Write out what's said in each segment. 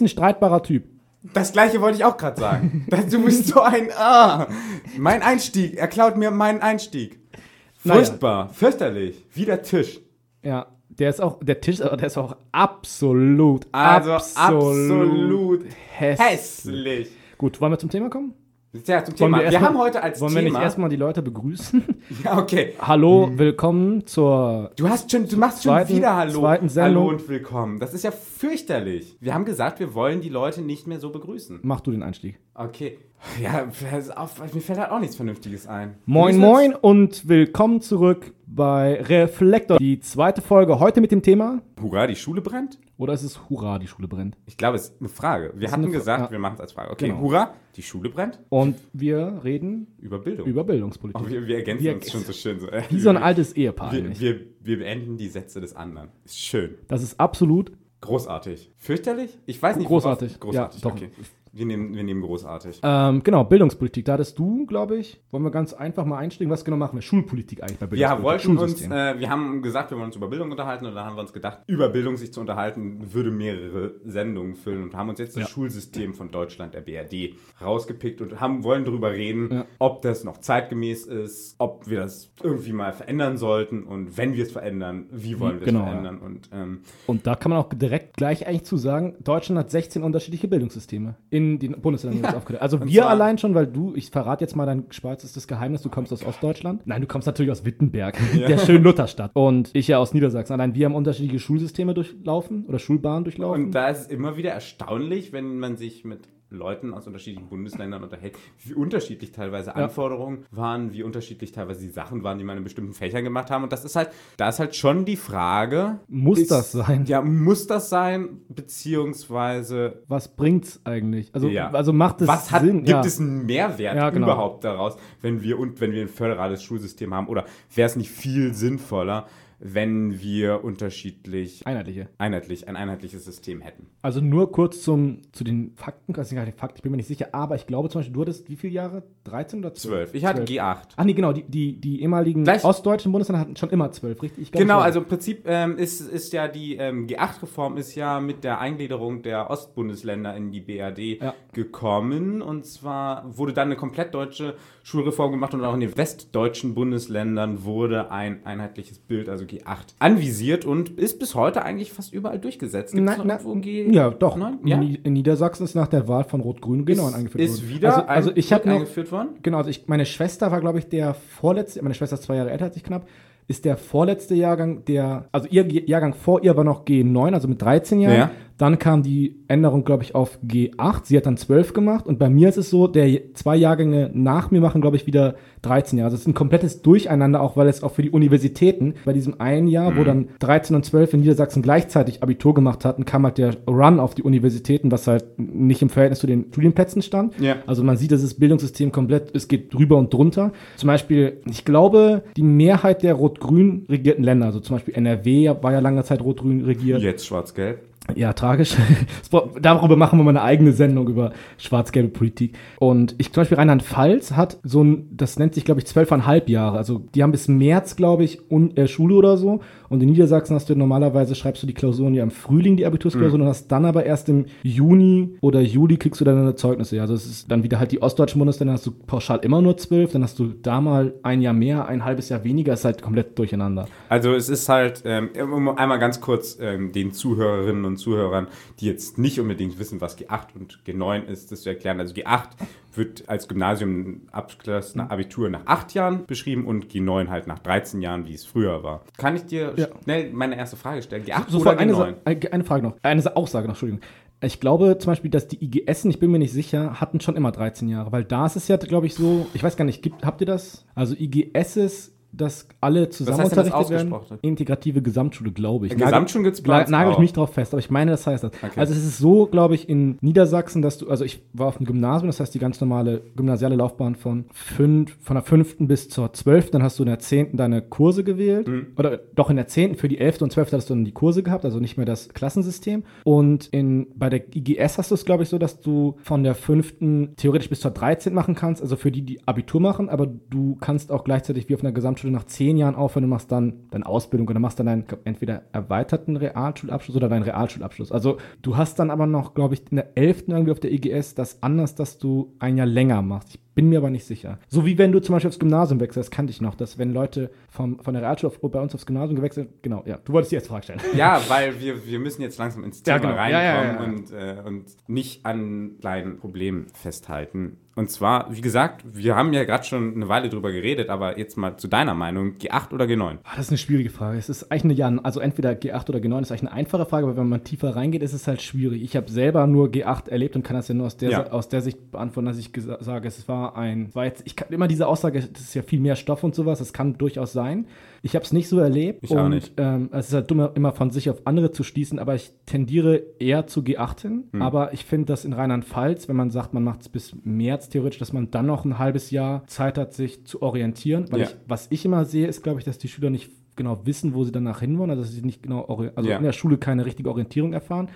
ein streitbarer Typ. Das gleiche wollte ich auch gerade sagen. du bist so ein. Ah, mein Einstieg. Er klaut mir meinen Einstieg. Naja. Furchtbar, fürchterlich. Wie der Tisch. Ja, der ist auch, der Tisch, der ist auch absolut, Also absolut, absolut hässlich. hässlich. Gut, wollen wir zum Thema kommen? Ja, zum Wollen Thema. Wir, mal- haben heute als Wollen wir nicht Thema. erstmal die Leute begrüßen? ja, okay. Hallo, willkommen zur. Du hast schon, du machst schon Zweiten- wieder Hallo, zweiten Sendung. Hallo und willkommen. Das ist ja fürchterlich. Wir haben gesagt, wir wollen die Leute nicht mehr so begrüßen. Mach du den Einstieg. Okay. Ja, auf, mir fällt halt auch nichts Vernünftiges ein. Moin, Wir moin und willkommen zurück bei Reflektor. Die zweite Folge heute mit dem Thema. Hurra, die Schule brennt? Oder ist es Hurra, die Schule brennt? Ich glaube, es ist eine Frage. Wir hatten Fra- gesagt, ja. wir machen es als Frage. Okay, Genau. Hurra, die Schule brennt? Und wir reden Über Bildung. über Bildungspolitik. Oh, wir, wir ergänzen Wir- uns schon so schön. So. Wie so ein altes Ehepaar wir, wir, wir beenden die Sätze des anderen. Ist schön. Das ist absolut Großartig. Fürchterlich? Ich weiß nicht. Großartig. worauf- Großartig, Ja, doch. Wir nehmen, wir nehmen großartig. Ähm, genau, Bildungspolitik. Da hattest du, glaube ich, wollen wir ganz einfach mal einsteigen. Was genau machen wir? Schulpolitik eigentlich bei Bildungspolitik. wollten uns, äh, wir haben gesagt, wir wollen uns über Bildung unterhalten und dann haben wir uns gedacht, über Bildung sich zu unterhalten, würde mehrere Sendungen füllen und haben uns jetzt das Ja. Schulsystem von Deutschland, der BRD, rausgepickt und haben, wollen darüber reden, Ja. ob das noch zeitgemäß ist, ob wir das irgendwie mal verändern sollten und wenn wir es verändern, wie wollen wir Genau, es ja. verändern und ähm, Und da kann man auch direkt gleich eigentlich zu sagen, Deutschland hat 16 unterschiedliche Bildungssysteme in den Bundesländern jetzt aufgeteilt. Also Und wir allein schon, weil du, ich verrate jetzt mal dein schwarzestes Geheimnis, du kommst aus Ostdeutschland. Nein, du kommst natürlich aus Wittenberg, der schönen Lutherstadt. Und ich ja aus Niedersachsen. Allein wir haben unterschiedliche Schulsysteme durchlaufen oder Schulbahnen durchlaufen. Und da ist es immer wieder erstaunlich, wenn man sich mit Leuten aus unterschiedlichen Bundesländern unterhält, wie unterschiedlich teilweise Anforderungen waren, wie unterschiedlich teilweise die Sachen waren, die man in bestimmten Fächern gemacht haben. Und das ist halt, da ist halt schon die Frage. Muss ist, das sein? Ja, muss das sein, beziehungsweise Was bringt's eigentlich? Also, Ja. also macht es was hat, Sinn? gibt ja. es einen Mehrwert Ja, genau. überhaupt daraus, wenn wir und wenn wir ein föderales Schulsystem haben? Oder wäre es nicht viel sinnvoller, wenn wir unterschiedlich Einheitliche. einheitlich ein einheitliches System hätten? Also nur kurz zum, zu den Fakten, also nicht Fakten, ich bin mir nicht sicher, aber ich glaube zum Beispiel, du hattest wie viele Jahre? 13 oder 12? Zwölf. Ich hatte 12. G8. Ach nee, genau, die, die, die ehemaligen Gleich- ostdeutschen Bundesländer hatten schon immer 12, richtig? Ich glaub, Genau, also im Prinzip ähm, ist, ist ja die ähm, G8-Reform ist ja mit der Eingliederung der Ostbundesländer in die BRD Ja. Gekommen. Und zwar wurde dann eine komplett deutsche Schulreform gemacht und auch in den westdeutschen Bundesländern wurde ein einheitliches Bild, also G8, anvisiert und ist bis heute eigentlich fast überall durchgesetzt. Gibt's irgendwo G Ja, doch. Neun? Ja? In Niedersachsen ist nach der Wahl von Rot-Grün genau ist, eingeführt ist worden. wieder also, also ich habe noch, eingeführt worden? genau, also ich, meine Schwester war, glaube ich, der vorletzte, meine Schwester ist zwei Jahre älter als ich knapp, ist der vorletzte Jahrgang, der, also ihr Jahrgang vor ihr war noch G9, also mit 13 Jahren. Ja. Dann kam die Änderung, glaube ich, auf G8. Sie hat dann 12 gemacht. Und bei mir ist es so, der zwei Jahrgänge nach mir machen, glaube ich, wieder 13 Jahre. Also es ist ein komplettes Durcheinander, auch weil es auch für die Universitäten, bei diesem einen Jahr, Mhm. wo dann 13 und 12 in Niedersachsen gleichzeitig Abitur gemacht hatten, kam halt der Run auf die Universitäten, was halt nicht im Verhältnis zu den Studienplätzen stand. Ja. Also man sieht, dass das Bildungssystem komplett, es geht drüber und drunter. Zum Beispiel, ich glaube, die Mehrheit der rot-grün regierten Länder, also zum Beispiel NRW war ja lange Zeit rot-grün regiert. Jetzt schwarz-gelb. Ja, tragisch. Darüber machen wir mal eine eigene Sendung über schwarz-gelbe Politik. Und ich zum Beispiel Rheinland-Pfalz hat so ein, das nennt sich, glaube ich, zwölfeinhalb Jahre. Also die haben bis März, glaube ich, un, äh, Schule oder so. Und in Niedersachsen hast du normalerweise, schreibst du die Klausuren ja im Frühling, die Abitursklausuren, und hast dann aber erst im Juni oder Juli kriegst du dann deine Zeugnisse. Also es ist dann wieder halt die ostdeutschen Bundesländer, hast du pauschal immer nur zwölf, dann hast du da mal ein Jahr mehr, ein halbes Jahr weniger, ist halt komplett durcheinander. Also es ist halt, ähm, einmal ganz kurz ähm, den Zuhörerinnen und Zuhörern, die jetzt nicht unbedingt wissen, was G8 und G9 ist, das zu erklären. Also G8 wird als Gymnasium Abschluss nach Abitur nach acht Jahren beschrieben und G9 halt nach 13 Jahren, wie es früher war. Kann ich dir Ja. schnell meine erste Frage stellen? G8 Sofort oder eine, G9? Sa- eine eine Frage noch. Eine Sa- Aussage noch, Entschuldigung. Ich glaube zum Beispiel, dass die IGS, ich bin mir nicht sicher, hatten schon immer 13 Jahre, weil da ist es ja, glaube ich, so, ich weiß gar nicht, gibt, habt ihr das? Also IGS ist, dass alle zusammen heißt denn das unterrichtet werden. ausgesprochen? Integrative Gesamtschule, glaube ich. Äh, Gesamtschulen gibt's bei Nagel, uns nagel ich auch. mich drauf fest, aber ich meine, das heißt das. Okay. Also es ist so, glaube ich, in Niedersachsen, dass du, also ich war auf dem Gymnasium, das heißt die ganz normale gymnasiale Laufbahn von, fünf, von der fünften bis zur zwölften, dann hast du in der zehnten deine Kurse gewählt. Mhm. Oder doch in der zehnten für die elfte und zwölfte hast du dann die Kurse gehabt, also nicht mehr das Klassensystem. Und in, bei der IGS hast du es, glaube ich, so, dass du von der fünften theoretisch bis zur 13 machen kannst, also für die, die Abitur machen, aber du kannst auch gleichzeitig wie auf einer Gesamtschule Realschule nach zehn Jahren aufhören und machst dann deine Ausbildung oder machst dann einen glaub, entweder erweiterten Realschulabschluss oder deinen Realschulabschluss. Also du hast dann aber noch, glaube ich, in der 11. irgendwie auf der EGS das anders, dass du ein Jahr länger machst. Ich bin mir aber nicht sicher. So wie wenn du zum Beispiel aufs Gymnasium wechselst, das kannte ich noch, dass wenn Leute vom, von der Realschule bei uns aufs Gymnasium gewechselt genau, ja, du wolltest die jetzt Frage stellen. Ja, weil wir, wir müssen jetzt langsam ins Thema Ja, genau. reinkommen Ja, ja. Und, äh, und nicht an kleinen Problemen festhalten. Und zwar, wie gesagt, wir haben ja gerade schon eine Weile drüber geredet, aber jetzt mal zu deiner Meinung, G8 oder G9? Ah, Das ist eine schwierige Frage. Es ist eigentlich eine Ja, also entweder G8 oder G9 ist eigentlich eine einfache Frage, aber wenn man tiefer reingeht, ist es halt schwierig. Ich habe selber nur G8 erlebt und kann das ja nur aus der, aus der Sicht beantworten, dass ich sage, es war ein, war jetzt, ich kann immer diese Aussage, das ist ja viel mehr Stoff und sowas, das kann durchaus sein. Ich habe es nicht so erlebt Ich auch und nicht. Ähm, es ist halt dumm, immer von sich auf andere zu schließen, aber ich tendiere eher zu G8 hin. Hm. Aber ich finde, dass in Rheinland-Pfalz, wenn man sagt, man macht es bis März theoretisch, dass man dann noch ein halbes Jahr Zeit hat, sich zu orientieren. Weil Ja. ich, was ich immer sehe, ist, glaube ich, dass die Schüler nicht genau wissen, wo sie danach hinwollen, also dass sie nicht genau, also Ja. in der Schule keine richtige Orientierung erfahren.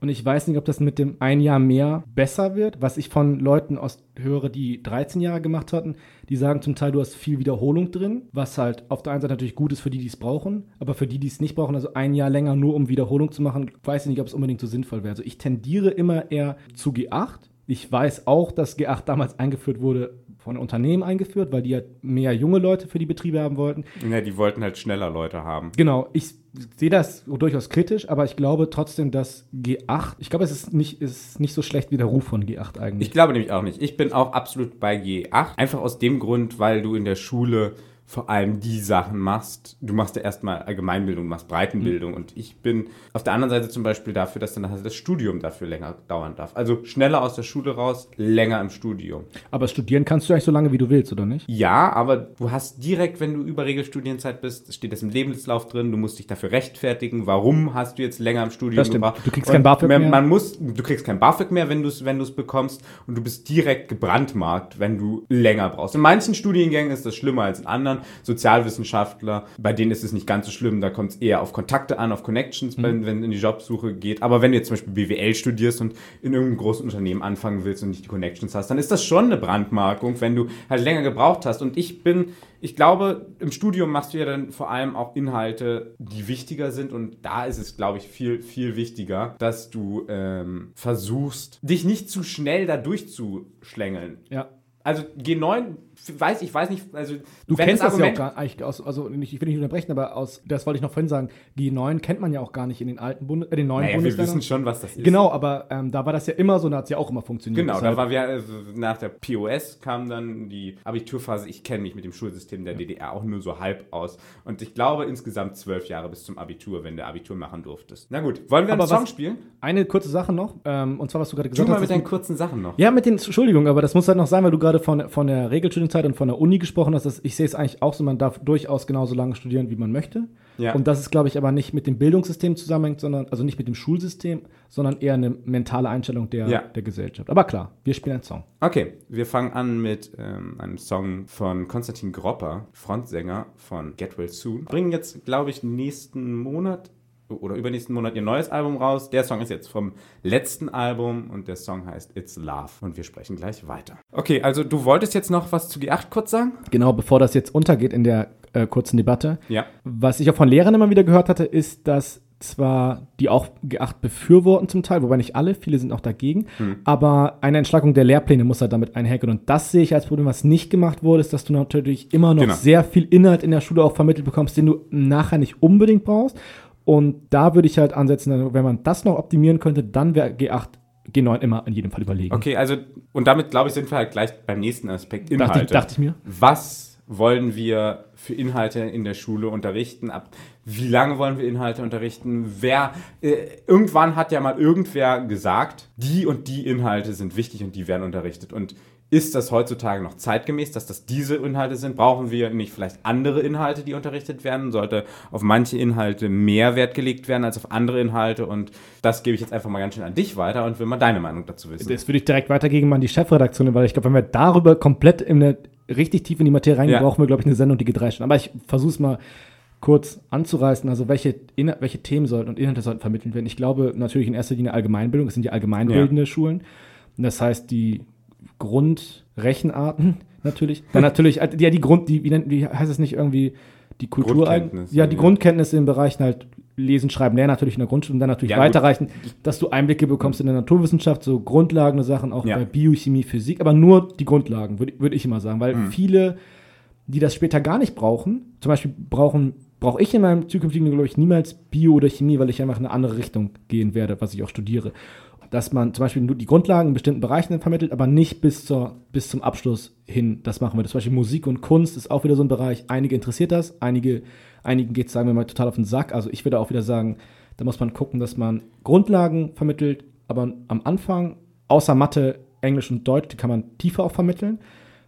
Und ich weiß nicht, ob das mit dem ein Jahr mehr besser wird. Was ich von Leuten aus höre, die 13 Jahre gemacht hatten, die sagen zum Teil, du hast viel Wiederholung drin, was halt auf der einen Seite natürlich gut ist für die, die es brauchen, aber für die, die es nicht brauchen, also ein Jahr länger nur um Wiederholung zu machen, weiß ich nicht, ob es unbedingt so sinnvoll wäre. Also ich tendiere immer eher zu G8. Ich weiß auch, dass G8 damals eingeführt wurde, von Unternehmen eingeführt, weil die halt mehr junge Leute für die Betriebe haben wollten. Ja, die wollten halt schneller Leute haben. Genau, ich sehe das durchaus kritisch, aber ich glaube trotzdem, dass G8, ich glaube, es ist nicht, ist nicht so schlecht wie der Ruf von G8 eigentlich. Ich glaube nämlich auch nicht. Ich bin auch absolut bei G8. Einfach aus dem Grund, weil du in der Schule vor allem die Sachen machst. Du machst ja erstmal Allgemeinbildung, du machst Breitenbildung. Und ich bin auf der anderen Seite zum Beispiel dafür, dass dann nachher das Studium dafür länger dauern darf. Also schneller aus der Schule raus, länger im Studium. aber studieren kannst du eigentlich so lange, wie du willst, oder nicht? Ja, aber du hast direkt, wenn du über Regelstudienzeit bist, steht das im Lebenslauf drin, du musst dich dafür rechtfertigen, warum hast du jetzt länger im Studium Das stimmt. gebraucht. Du kriegst Und kein BAföG mehr. Man muss, du kriegst kein BAföG mehr, wenn du es wenn du's bekommst und du bist direkt gebrandmarkt, wenn du länger brauchst. In manchen Studiengängen ist das schlimmer als in anderen. Sozialwissenschaftler, bei denen ist es nicht ganz so schlimm, da kommt es eher auf Kontakte an, auf Connections, wenn, wenn in die Jobsuche geht. Aber wenn du jetzt zum Beispiel BWL studierst und in irgendeinem großen Unternehmen anfangen willst und nicht die Connections hast, dann ist das schon eine Brandmarkung, wenn du halt länger gebraucht hast. Und ich bin, ich glaube, im Studium machst du ja dann vor allem auch Inhalte, die wichtiger sind. Und da ist es, glaube ich, viel, viel wichtiger, dass du ähm, versuchst, dich nicht zu schnell da durchzuschlängeln. Ja. Also G9, weiß ich, weiß nicht, also Du kennst das, ja auch Argument- gar eigentlich aus, also nicht, ich will nicht unterbrechen, aber aus, das wollte ich noch vorhin sagen, G9 kennt man ja auch gar nicht in den alten Bundes, äh, den neuen Naja, wir Bundesländern. wissen schon, was das ist. Genau, aber ähm, da war das ja immer so, da hat es ja auch immer funktioniert. Genau, Deshalb- da war wir, also nach der POS kam dann die Abiturphase. Ich kenne mich mit dem Schulsystem der DDR auch nur so halb aus. Und ich glaube insgesamt zwölf Jahre bis zum Abitur, wenn du Abitur machen durftest. Na gut, wollen wir Aber einen Song was- spielen? Eine kurze Sache noch, ähm, und zwar, was du gerade gesagt mal hast. mit ist- deinen kurzen Sachen noch. Ja, mit den, Entschuldigung, aber das muss halt noch sein, weil du gerade von, von der Regelstudienzeit und von der Uni gesprochen hast. Dass ich sehe es eigentlich auch so, man darf durchaus genauso lange studieren, wie man möchte. Ja. Und das ist, glaube ich, aber nicht mit dem Bildungssystem zusammenhängt, sondern, also nicht mit dem Schulsystem, sondern eher eine mentale Einstellung der, Ja. der Gesellschaft. Aber klar, wir spielen einen Song. Okay, wir fangen an mit ähm, einem Song von Konstantin Gropper, Frontsänger von Get Well Soon. Bringen jetzt, glaube ich, nächsten Monat oder übernächsten Monat ihr neues Album raus. Der Song ist jetzt vom letzten Album und der Song heißt It's Love. Und wir sprechen gleich weiter. Okay, also du wolltest jetzt noch was zu G8 kurz sagen? Genau, bevor das jetzt untergeht in der äh, kurzen Debatte. Ja. Was ich auch von Lehrern immer wieder gehört hatte, ist, dass zwar die auch G8 befürworten zum Teil, wobei nicht alle, viele sind auch dagegen, aber eine Entschlackung der Lehrpläne muss halt damit einhergehen. Und das sehe ich als Problem, was nicht gemacht wurde, ist, dass du natürlich immer noch Genau. sehr viel Inhalt in der Schule auch vermittelt bekommst, den du nachher nicht unbedingt brauchst. Und da würde ich halt ansetzen, wenn man das noch optimieren könnte, dann wäre G8, G9 immer in jedem Fall überlegen. Okay, also und damit glaube ich sind wir halt gleich beim nächsten Aspekt Dachte, Inhalte. ich, dachte ich mir. Was wollen wir für Inhalte in der Schule unterrichten? Ab wie lange wollen wir Inhalte unterrichten? Wer äh, irgendwann hat ja mal irgendwer gesagt, die und die Inhalte sind wichtig und die werden unterrichtet und ist das heutzutage noch zeitgemäß, dass das diese Inhalte sind? Brauchen wir nicht vielleicht andere Inhalte, die unterrichtet werden? Sollte auf manche Inhalte mehr Wert gelegt werden als auf andere Inhalte? Und das gebe ich jetzt einfach mal ganz schön an dich weiter und will mal deine Meinung dazu wissen. Das würde ich direkt weitergeben an die Chefredaktion, weil ich glaube, wenn wir darüber komplett in eine, richtig tief in die Materie reingehen, Ja. brauchen wir, glaube ich, eine Sendung, die geht drei Stunden. Aber ich versuche es mal kurz anzureißen. Also welche, welche Themen sollten und Inhalte sollten vermittelt werden? Ich glaube natürlich in erster Linie Allgemeinbildung. Es sind die allgemeinbildende Schulen. Und das heißt, die Grundrechenarten, natürlich. Dann natürlich, äh, ja, die Grund, die, wie, wie heißt es nicht irgendwie, die Kultur, Grundkenntnisse, ja, die ja. Grundkenntnisse in Bereichen halt Lesen, Schreiben, Lernen natürlich in der Grundschule und dann natürlich Ja, gut. weiterreichen, dass du Einblicke bekommst in der Naturwissenschaft, so grundlegende Sachen, auch Ja. bei Biochemie, Physik, aber nur die Grundlagen, würde würd ich immer sagen, weil Mhm. viele, die das später gar nicht brauchen, zum Beispiel brauchen, brauche ich in meinem zukünftigen, glaube ich, niemals Bio oder Chemie, weil ich einfach in eine andere Richtung gehen werde, was ich auch studiere. Dass man zum Beispiel nur die Grundlagen in bestimmten Bereichen vermittelt, aber nicht bis, zur, bis zum Abschluss hin. Das machen wir. Zum Beispiel Musik und Kunst ist auch wieder so ein Bereich. Einige interessiert das, einige, einigen geht es, sagen wir mal, total auf den Sack. Also ich würde auch wieder sagen, da muss man gucken, dass man Grundlagen vermittelt, aber am Anfang, außer Mathe, Englisch und Deutsch, die kann man tiefer auch vermitteln.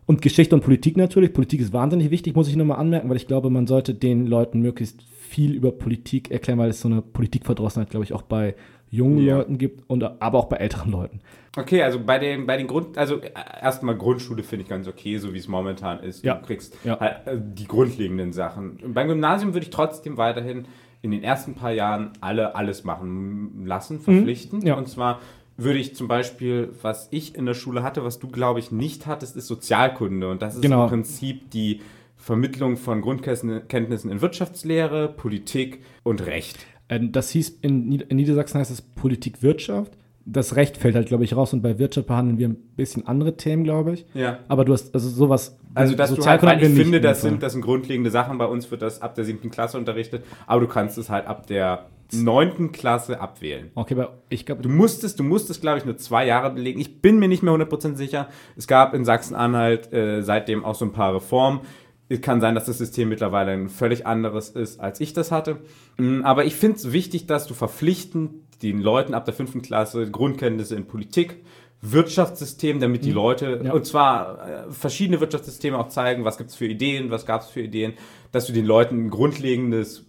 Und Geschichte und Politik natürlich. Politik ist wahnsinnig wichtig, muss ich nur mal anmerken, weil ich glaube, man sollte den Leuten möglichst viel über Politik erklären, weil es so eine Politikverdrossenheit, glaube ich, auch bei jungen Ja. Leuten gibt, und, aber auch bei älteren Leuten. Okay, also bei den, bei den Grund, also äh, erstmal Grundschule finde ich ganz okay, so wie es momentan ist. Ja. Du kriegst Ja. halt äh, die grundlegenden Sachen. Und beim Gymnasium würde ich trotzdem weiterhin in den ersten paar Jahren alle alles machen lassen, verpflichten. Mhm. Ja. Und zwar würde ich zum Beispiel, was ich in der Schule hatte, was du, glaube ich, nicht hattest, ist Sozialkunde. Und das ist Genau. im Prinzip die Vermittlung von Grundkenntnissen in Wirtschaftslehre, Politik und Recht. Ähm, Das hieß, in, Nied in Niedersachsen heißt es Politik Wirtschaft. Das Recht fällt halt, glaube ich, raus und bei Wirtschaft behandeln wir ein bisschen andere Themen, glaube ich. Ja. Aber du hast, also sowas. Also, dass du halt, weil ich finde, das sind, das sind grundlegende Sachen. Bei uns wird das ab der siebten Klasse unterrichtet, aber du kannst es halt ab der neunten Klasse abwählen. Okay, aber ich glaube, Du musstest, du musstest, glaube ich, nur zwei Jahre belegen. Ich bin mir nicht mehr 100% sicher. Es gab in Sachsen-Anhalt äh, seitdem auch so ein paar Reformen. Es kann sein, dass das System mittlerweile ein völlig anderes ist, als ich das hatte. Mm, Aber ich finde es wichtig, dass du verpflichtend den Leuten ab der fünften Klasse Grundkenntnisse in Politik, Wirtschaftssystem, damit die Leute, Ja. und zwar äh, verschiedene Wirtschaftssysteme auch zeigen, was gibt es für Ideen, was gab es für Ideen, dass du den Leuten ein grundlegendes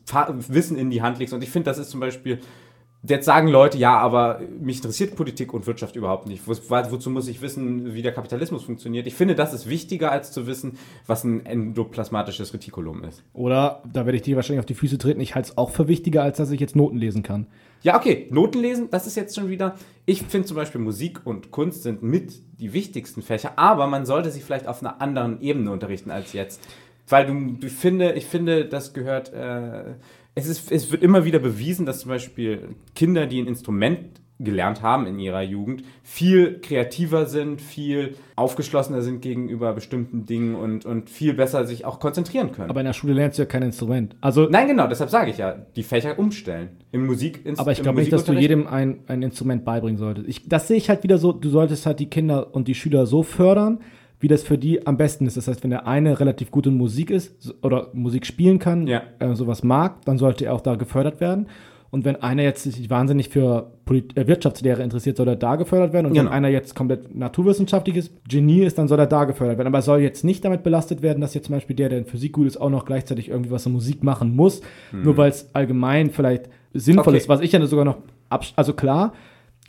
Wissen in die Hand legst. Und ich finde, das ist zum Beispiel Jetzt sagen Leute, ja, aber mich interessiert Politik und Wirtschaft überhaupt nicht. Wo, wozu muss ich wissen, wie der Kapitalismus funktioniert? Ich finde, das ist wichtiger, als zu wissen, was ein endoplasmatisches Retikulum ist. Oder, da werde ich dir wahrscheinlich auf die Füße treten, ich halte es auch für wichtiger, als dass ich jetzt Noten lesen kann. Ja, okay, Noten lesen, das ist jetzt schon wieder. Ich finde zum Beispiel Musik und Kunst sind mit die wichtigsten Fächer, aber man sollte sie vielleicht auf einer anderen Ebene unterrichten als jetzt. Weil du, du finde, ich finde, das gehört. Äh, es, ist, es wird immer wieder bewiesen, dass zum Beispiel Kinder, die ein Instrument gelernt haben in ihrer Jugend, viel kreativer sind, viel aufgeschlossener sind gegenüber bestimmten Dingen und, und viel besser sich auch konzentrieren können. Aber in der Schule lernst du ja kein Instrument. Also, Nein, genau, deshalb sage ich ja, die Fächer umstellen. Im Musik aber ich glaube nicht, dass du jedem ein, ein Instrument beibringen solltest. Ich, das sehe ich halt wieder so, du solltest halt die Kinder und die Schüler so fördern, wie das für die am besten ist. Das heißt, wenn der eine relativ gut in Musik ist oder Musik spielen kann, Ja. äh, sowas mag, dann sollte er auch da gefördert werden. Und wenn einer jetzt sich wahnsinnig für Polit äh, Wirtschaftslehre interessiert, soll er da gefördert werden. Und Genau. wenn einer jetzt komplett naturwissenschaftliches Genie ist, dann soll er da gefördert werden. Aber er soll jetzt nicht damit belastet werden, dass jetzt zum Beispiel der, der in Physik gut ist, auch noch gleichzeitig irgendwie was in Musik machen muss. Nur weil es allgemein vielleicht sinnvoll Okay. ist, was ich ja sogar noch Also klar,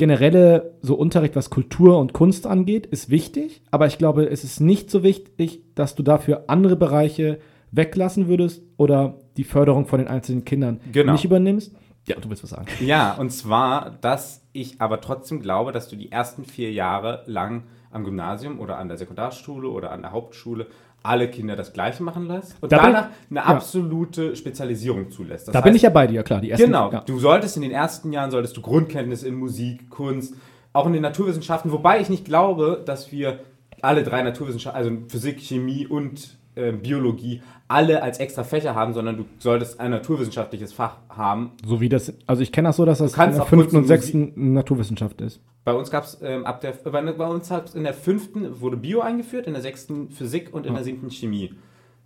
generelle so Unterricht, was Kultur und Kunst angeht, ist wichtig, aber ich glaube, es ist nicht so wichtig, dass du dafür andere Bereiche weglassen würdest oder die Förderung von den einzelnen Kindern Genau. nicht übernimmst. Ja, du willst was sagen. Ja, und zwar, dass ich aber trotzdem glaube, dass du die ersten vier Jahre lang am Gymnasium oder an der Sekundarschule oder an der Hauptschule alle Kinder das Gleiche machen lässt und Da danach eine ja. absolute Spezialisierung zulässt. Das da heißt, bin ich ja bei dir, klar. Die ersten, Genau, Ja. du solltest in den ersten Jahren solltest du Grundkenntnisse in Musik, Kunst, auch in den Naturwissenschaften, wobei ich nicht glaube, dass wir alle drei Naturwissenschaften, also Physik, Chemie und äh, Biologie, alle als extra Fächer haben, sondern du solltest ein naturwissenschaftliches Fach haben. So wie das, also ich kenne das so, dass das in der fünften und sechsten Naturwissenschaft ist. Bei uns gab es ähm, ab der, bei, bei uns hat in der fünften wurde Bio eingeführt, in der sechsten Physik und in der siebten Chemie.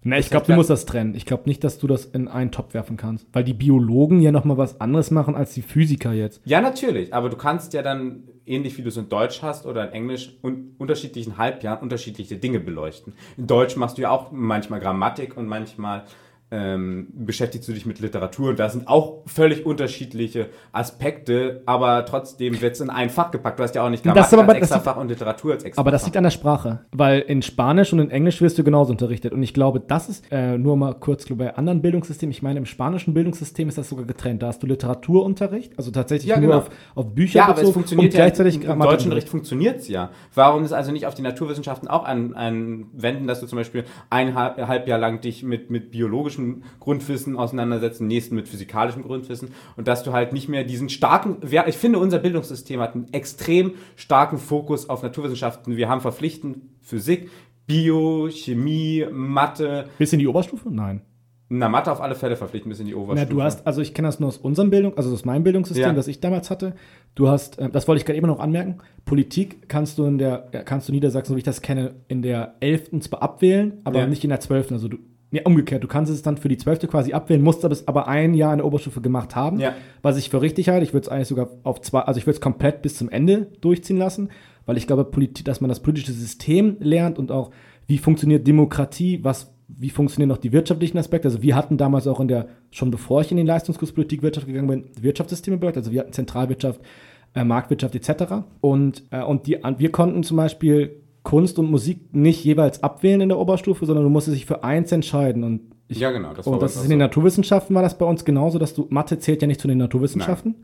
Ne, ich glaube, du musst das trennen. Ich glaube nicht, dass du das in einen Topf werfen kannst. Weil die Biologen ja nochmal was anderes machen als die Physiker jetzt. Ja, natürlich, aber du kannst ja dann, ähnlich wie du es in Deutsch hast oder in Englisch, un unterschiedlichen Halbjahren unterschiedliche Dinge beleuchten. In Deutsch machst du ja auch manchmal Grammatik und manchmal ähm, beschäftigst du dich mit Literatur und da sind auch völlig unterschiedliche Aspekte, aber trotzdem wird es in ein Fach gepackt. Du hast ja auch nicht Das ist aber- als das extra liegt- Fach und Literatur als extra Aber das Fach. liegt an der Sprache, weil in Spanisch und in Englisch wirst du genauso unterrichtet. Und ich glaube, das ist äh, nur mal kurz bei anderen Bildungssystemen. Ich meine, im spanischen Bildungssystem ist das sogar getrennt. Da hast du Literaturunterricht, also tatsächlich Ja, nur genau. auf, auf Bücher Ja, aber es bezogen funktioniert und gleichzeitig ja, im Grammatik- deutschen Unterricht funktioniert es ja. Warum es also nicht auf die Naturwissenschaften auch an- anwenden, dass du zum Beispiel ein halb Jahr lang dich mit, mit biologischem Grundwissen auseinandersetzt, im nächsten mit physikalischem Grundwissen und dass du halt nicht mehr diesen starken, ich finde, unser Bildungssystem hat einen extrem starken Fokus auf Naturwissenschaften. Wir haben verpflichtend Physik, Bio, Chemie, Mathe, Bis in die Oberstufe? Nein. na Mathe auf alle Fälle verpflichtend bis in die Na, Oberstufe. du hast, also ich kenne das nur aus unserem Bildung, also aus meinem Bildungssystem, Ja. das ich damals hatte. Du hast, äh, das wollte ich gerade eben noch anmerken, Politik kannst du in der, ja, kannst du Niedersachsen, so wie ich das kenne, in der 11. zwar abwählen, aber Ja. nicht in der 12. Also du, ja, umgekehrt, du kannst es dann für die 12. quasi abwählen, musst aber es aber ein Jahr in der Oberstufe gemacht haben, Ja. was ich für richtig halte. Ich würde es eigentlich sogar auf zwei, also ich würde es komplett bis zum Ende durchziehen lassen, weil ich glaube, dass man das politische System lernt und auch, wie funktioniert Demokratie, was wie funktionieren noch die wirtschaftlichen Aspekte? Also wir hatten damals auch in der, schon bevor ich in den Leistungskurs Politik Wirtschaft gegangen bin, Wirtschaftssysteme beleuchtet. Also wir hatten Zentralwirtschaft, äh, Marktwirtschaft etc. Und, äh, und die, wir konnten zum Beispiel Kunst und Musik nicht jeweils abwählen in der Oberstufe, sondern du musstest dich für eins entscheiden. Und ich, Ja, genau, das und bei das ist in den. Naturwissenschaften war das bei uns genauso, dass du, Mathe zählt ja nicht zu den Naturwissenschaften.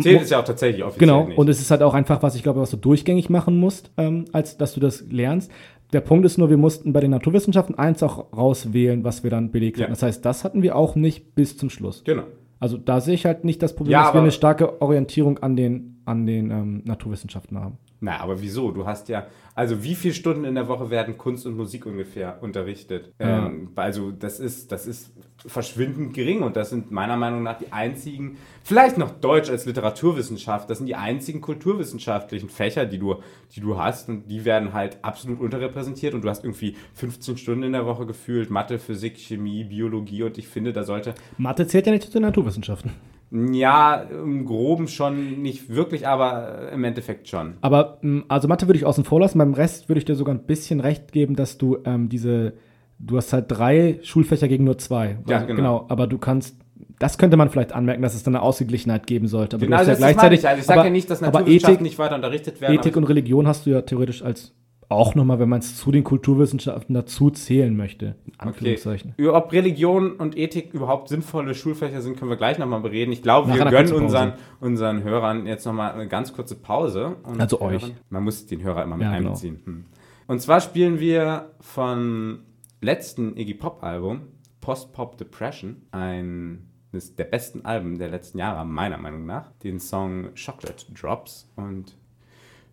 Zählt es ja auch tatsächlich offiziell Genau, nicht. und es ist halt auch einfach, was ich glaube, was du durchgängig machen musst, ähm, als dass du das lernst. Der Punkt ist nur, wir mussten bei den Naturwissenschaften eins auch rauswählen, was wir dann belegt Ja. hatten. Das heißt, das hatten wir auch nicht bis zum Schluss. genau. Also da sehe ich halt nicht das Problem, Ja, dass wir eine starke Orientierung an den, an den ähm, Naturwissenschaften haben. Na, aber wieso? Du hast ja, also wie viele Stunden in der Woche werden Kunst und Musik ungefähr unterrichtet? Ja. Ähm, also das ist, das ist verschwindend gering und das sind meiner Meinung nach die einzigen, vielleicht noch Deutsch als Literaturwissenschaft, das sind die einzigen kulturwissenschaftlichen Fächer, die du, die du hast und die werden halt absolut unterrepräsentiert und du hast irgendwie 15 Stunden in der Woche gefühlt, Mathe, Physik, Chemie, Biologie und ich finde, da sollte Mathe zählt ja nicht zu den Naturwissenschaften. Ja im Groben schon nicht wirklich, aber im Endeffekt schon. Aber mh, also Mathe würde ich außen vor lassen. Beim Rest würde ich dir sogar ein bisschen recht geben, dass du ähm, diese, du hast halt drei Schulfächer gegen nur zwei. Ja, Also, genau. Aber du kannst, das könnte man vielleicht anmerken, dass es dann eine Ausgeglichenheit geben sollte. Aber Genau, du hast das ja gleichzeitig, ich. Also ich sage ja nicht, dass Naturwissenschaften Ethik, nicht weiter unterrichtet werden. Ethik und Religion hast du ja theoretisch als auch nochmal, wenn man es zu den Kulturwissenschaften dazu zählen möchte. Okay. Über- Ob Religion und Ethik überhaupt sinnvolle Schulfächer sind, können wir gleich nochmal bereden. Ich glaube, wir gönnen unseren, unseren Hörern jetzt nochmal eine ganz kurze Pause. Und Also euch. Man muss den Hörer immer mit Ja, genau. einbeziehen. Hm. Und zwar spielen wir von letzten Iggy Pop Album Post Pop Depression, eines der besten Alben der letzten Jahre, meiner Meinung nach, den Song Chocolate Drops. Und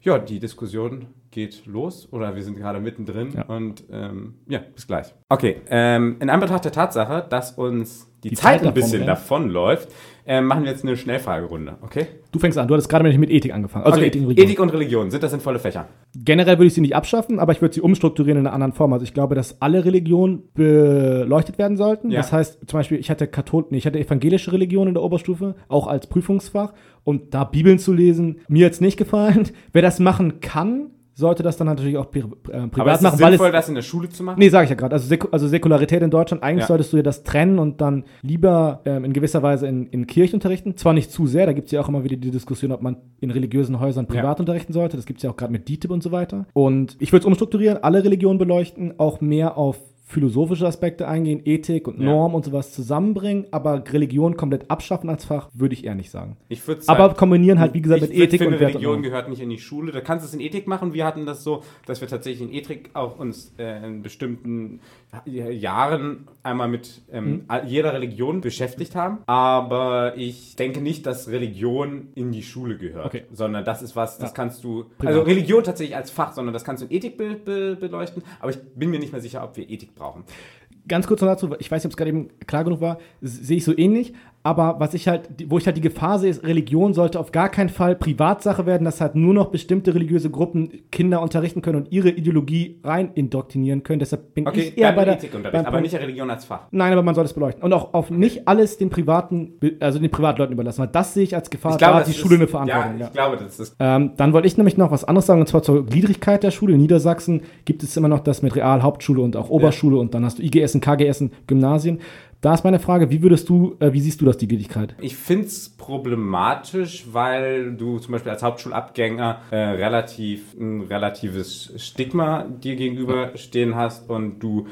ja, die Diskussion geht los oder wir sind gerade mittendrin Ja. und ähm, ja, bis gleich. Okay, ähm, in Anbetracht der Tatsache, dass uns die, Die Zeit, Zeit ein bisschen davonläuft, ähm, machen wir jetzt eine Schnellfragerunde, okay? Du fängst an, du hattest gerade mit Ethik angefangen. Also okay. Ethik und Religion. Ethik und Religion, sind das sinnvolle Fächer? Generell würde ich sie nicht abschaffen, aber ich würde sie umstrukturieren in einer anderen Form. Also ich glaube, dass alle Religionen beleuchtet werden sollten. Ja. Das heißt, zum Beispiel, ich hatte Kathol nee, ich hatte evangelische Religion in der Oberstufe, auch als Prüfungsfach. Und da Bibeln zu lesen, mir jetzt nicht gefallen. Wer das machen kann, sollte das dann natürlich auch pri äh, privat Aber ist es machen, weil sinnvoll, es. das in der Schule zu machen? Nee, sage ich ja gerade. Also, Säku also Säkularität in Deutschland, eigentlich Ja. solltest du dir das trennen und dann lieber ähm, in gewisser Weise in, in Kirche unterrichten. Zwar nicht zu sehr, da gibt es ja auch immer wieder die Diskussion, ob man in religiösen Häusern privat Ja. unterrichten sollte. Das gibt es ja auch gerade mit DITIB und so weiter. Und ich würde es umstrukturieren, alle Religionen beleuchten, auch mehr auf philosophische Aspekte eingehen, Ethik und Ja. Norm und sowas zusammenbringen, aber Religion komplett abschaffen als Fach, würde ich eher nicht sagen. Ich würde Aber kombinieren halt, wie gesagt, mit Ethik finde, und Wert und Religion Norm. gehört nicht in die Schule. Da kannst du es in Ethik machen. Wir hatten das so, dass wir tatsächlich in Ethik auch uns äh, in bestimmten Jahren einmal mit ähm, Mhm. jeder Religion beschäftigt haben. Aber ich denke nicht, dass Religion in die Schule gehört, Okay. sondern das ist was, das Ja. kannst du, also Religion tatsächlich als Fach, sondern das kannst du in Ethik be be beleuchten. Aber ich bin mir nicht mehr sicher, ob wir Ethik brauchen. Ganz kurz noch dazu, ich weiß nicht, ob es gerade eben klar genug war, sehe ich so ähnlich, aber was ich halt, wo ich halt die Gefahr sehe, ist, Religion sollte auf gar keinen Fall Privatsache werden, dass halt nur noch bestimmte religiöse Gruppen Kinder unterrichten können und ihre Ideologie rein indoktrinieren können. Deshalb bin Okay, ich eher bei der. Ethikunterricht, aber nicht der Religion als Fach. Nein, aber man soll es beleuchten. Und auch auf nicht alles den privaten, also den Privatleuten überlassen, weil das sehe ich als Gefahr. da hat die das Schule ist- eine Verantwortung. Ja, ich glaube, das ist Ähm, dann wollte ich nämlich noch was anderes sagen, und zwar zur Gliedrigkeit der Schule. In Niedersachsen gibt es immer noch das mit Real, Hauptschule und auch Oberschule und dann hast du IGS, KGS, Gymnasien. Da ist meine Frage, wie würdest du, äh, wie siehst du das, die Gültigkeit? Ich finde es problematisch, weil du zum Beispiel als Hauptschulabgänger äh, relativ ein relatives Stigma dir gegenüberstehen hast und du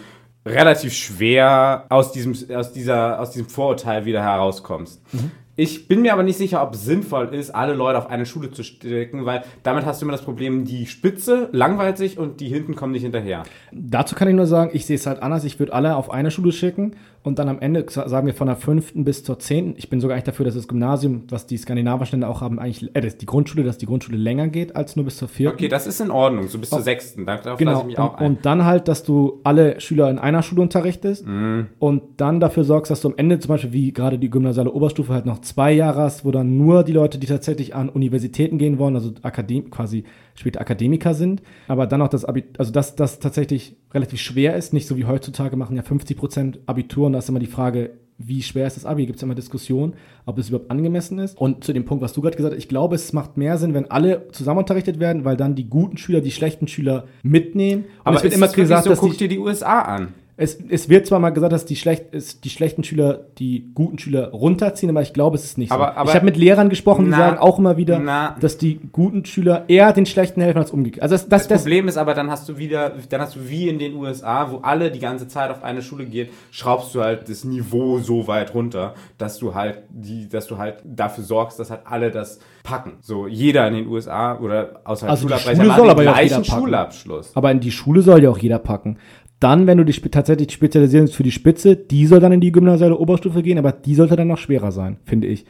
relativ schwer aus diesem, aus dieser, aus diesem Vorurteil wieder herauskommst. Mhm. Ich bin mir aber nicht sicher, ob es sinnvoll ist, alle Leute auf eine Schule zu stecken, weil damit hast du immer das Problem, die Spitze langweilt sich und die hinten kommen nicht hinterher. Dazu kann ich nur sagen, ich sehe es halt anders. Ich würde alle auf eine Schule schicken und dann am Ende, sagen wir von der fünften bis zur zehnten. Ich bin sogar eigentlich dafür, dass das Gymnasium, was die skandinavischen Länder auch haben, eigentlich, äh, das die Grundschule, dass die Grundschule länger geht als nur bis zur vierten. Okay, das ist in Ordnung, so bis zur sechsten. Darauf genau. lasse ich mich auch ein. Und dann halt, dass du alle Schüler in einer Schule unterrichtest mm. und dann dafür sorgst, dass du am Ende zum Beispiel, wie gerade die gymnasiale Oberstufe halt noch zwei Jahre hast, wo dann nur die Leute, die tatsächlich an Universitäten gehen wollen, also Akadem quasi später Akademiker sind, aber dann auch das Abitur, also dass das tatsächlich relativ schwer ist, nicht so wie heutzutage machen ja 50 Prozent Abitur und da ist immer die Frage, wie schwer ist das Abi? Gibt es immer Diskussionen, ob es überhaupt angemessen ist. Und zu dem Punkt, was du gerade gesagt hast, ich glaube, es macht mehr Sinn, wenn alle zusammen unterrichtet werden, weil dann die guten Schüler die schlechten Schüler mitnehmen. Und Aber es wird immer gesagt, so, dass guck dir die USA an es, es wird zwar mal gesagt, dass die, schlecht, ist, die schlechten Schüler die guten Schüler runterziehen, aber ich glaube, es ist nicht aber, so. Aber ich habe mit Lehrern gesprochen, na, die sagen auch immer wieder, na, dass die guten Schüler eher den schlechten helfen als umgekehrt. Also das, das, das Problem ist aber, dann hast du wieder, dann hast du wie in den USA, wo alle die ganze Zeit auf eine Schule gehen, schraubst du halt das Niveau so weit runter, dass du halt die, dass du halt dafür sorgst, dass halt alle das packen. So jeder in den USA oder außerhalb also Schulabbrecher Schule soll aber den gleichen Schulabschluss. Aber in die Schule soll ja auch jeder packen. Dann, wenn du dich tatsächlich spezialisierst für die Spitze, die soll dann in die gymnasiale Oberstufe gehen, aber die sollte dann noch schwerer sein, finde ich.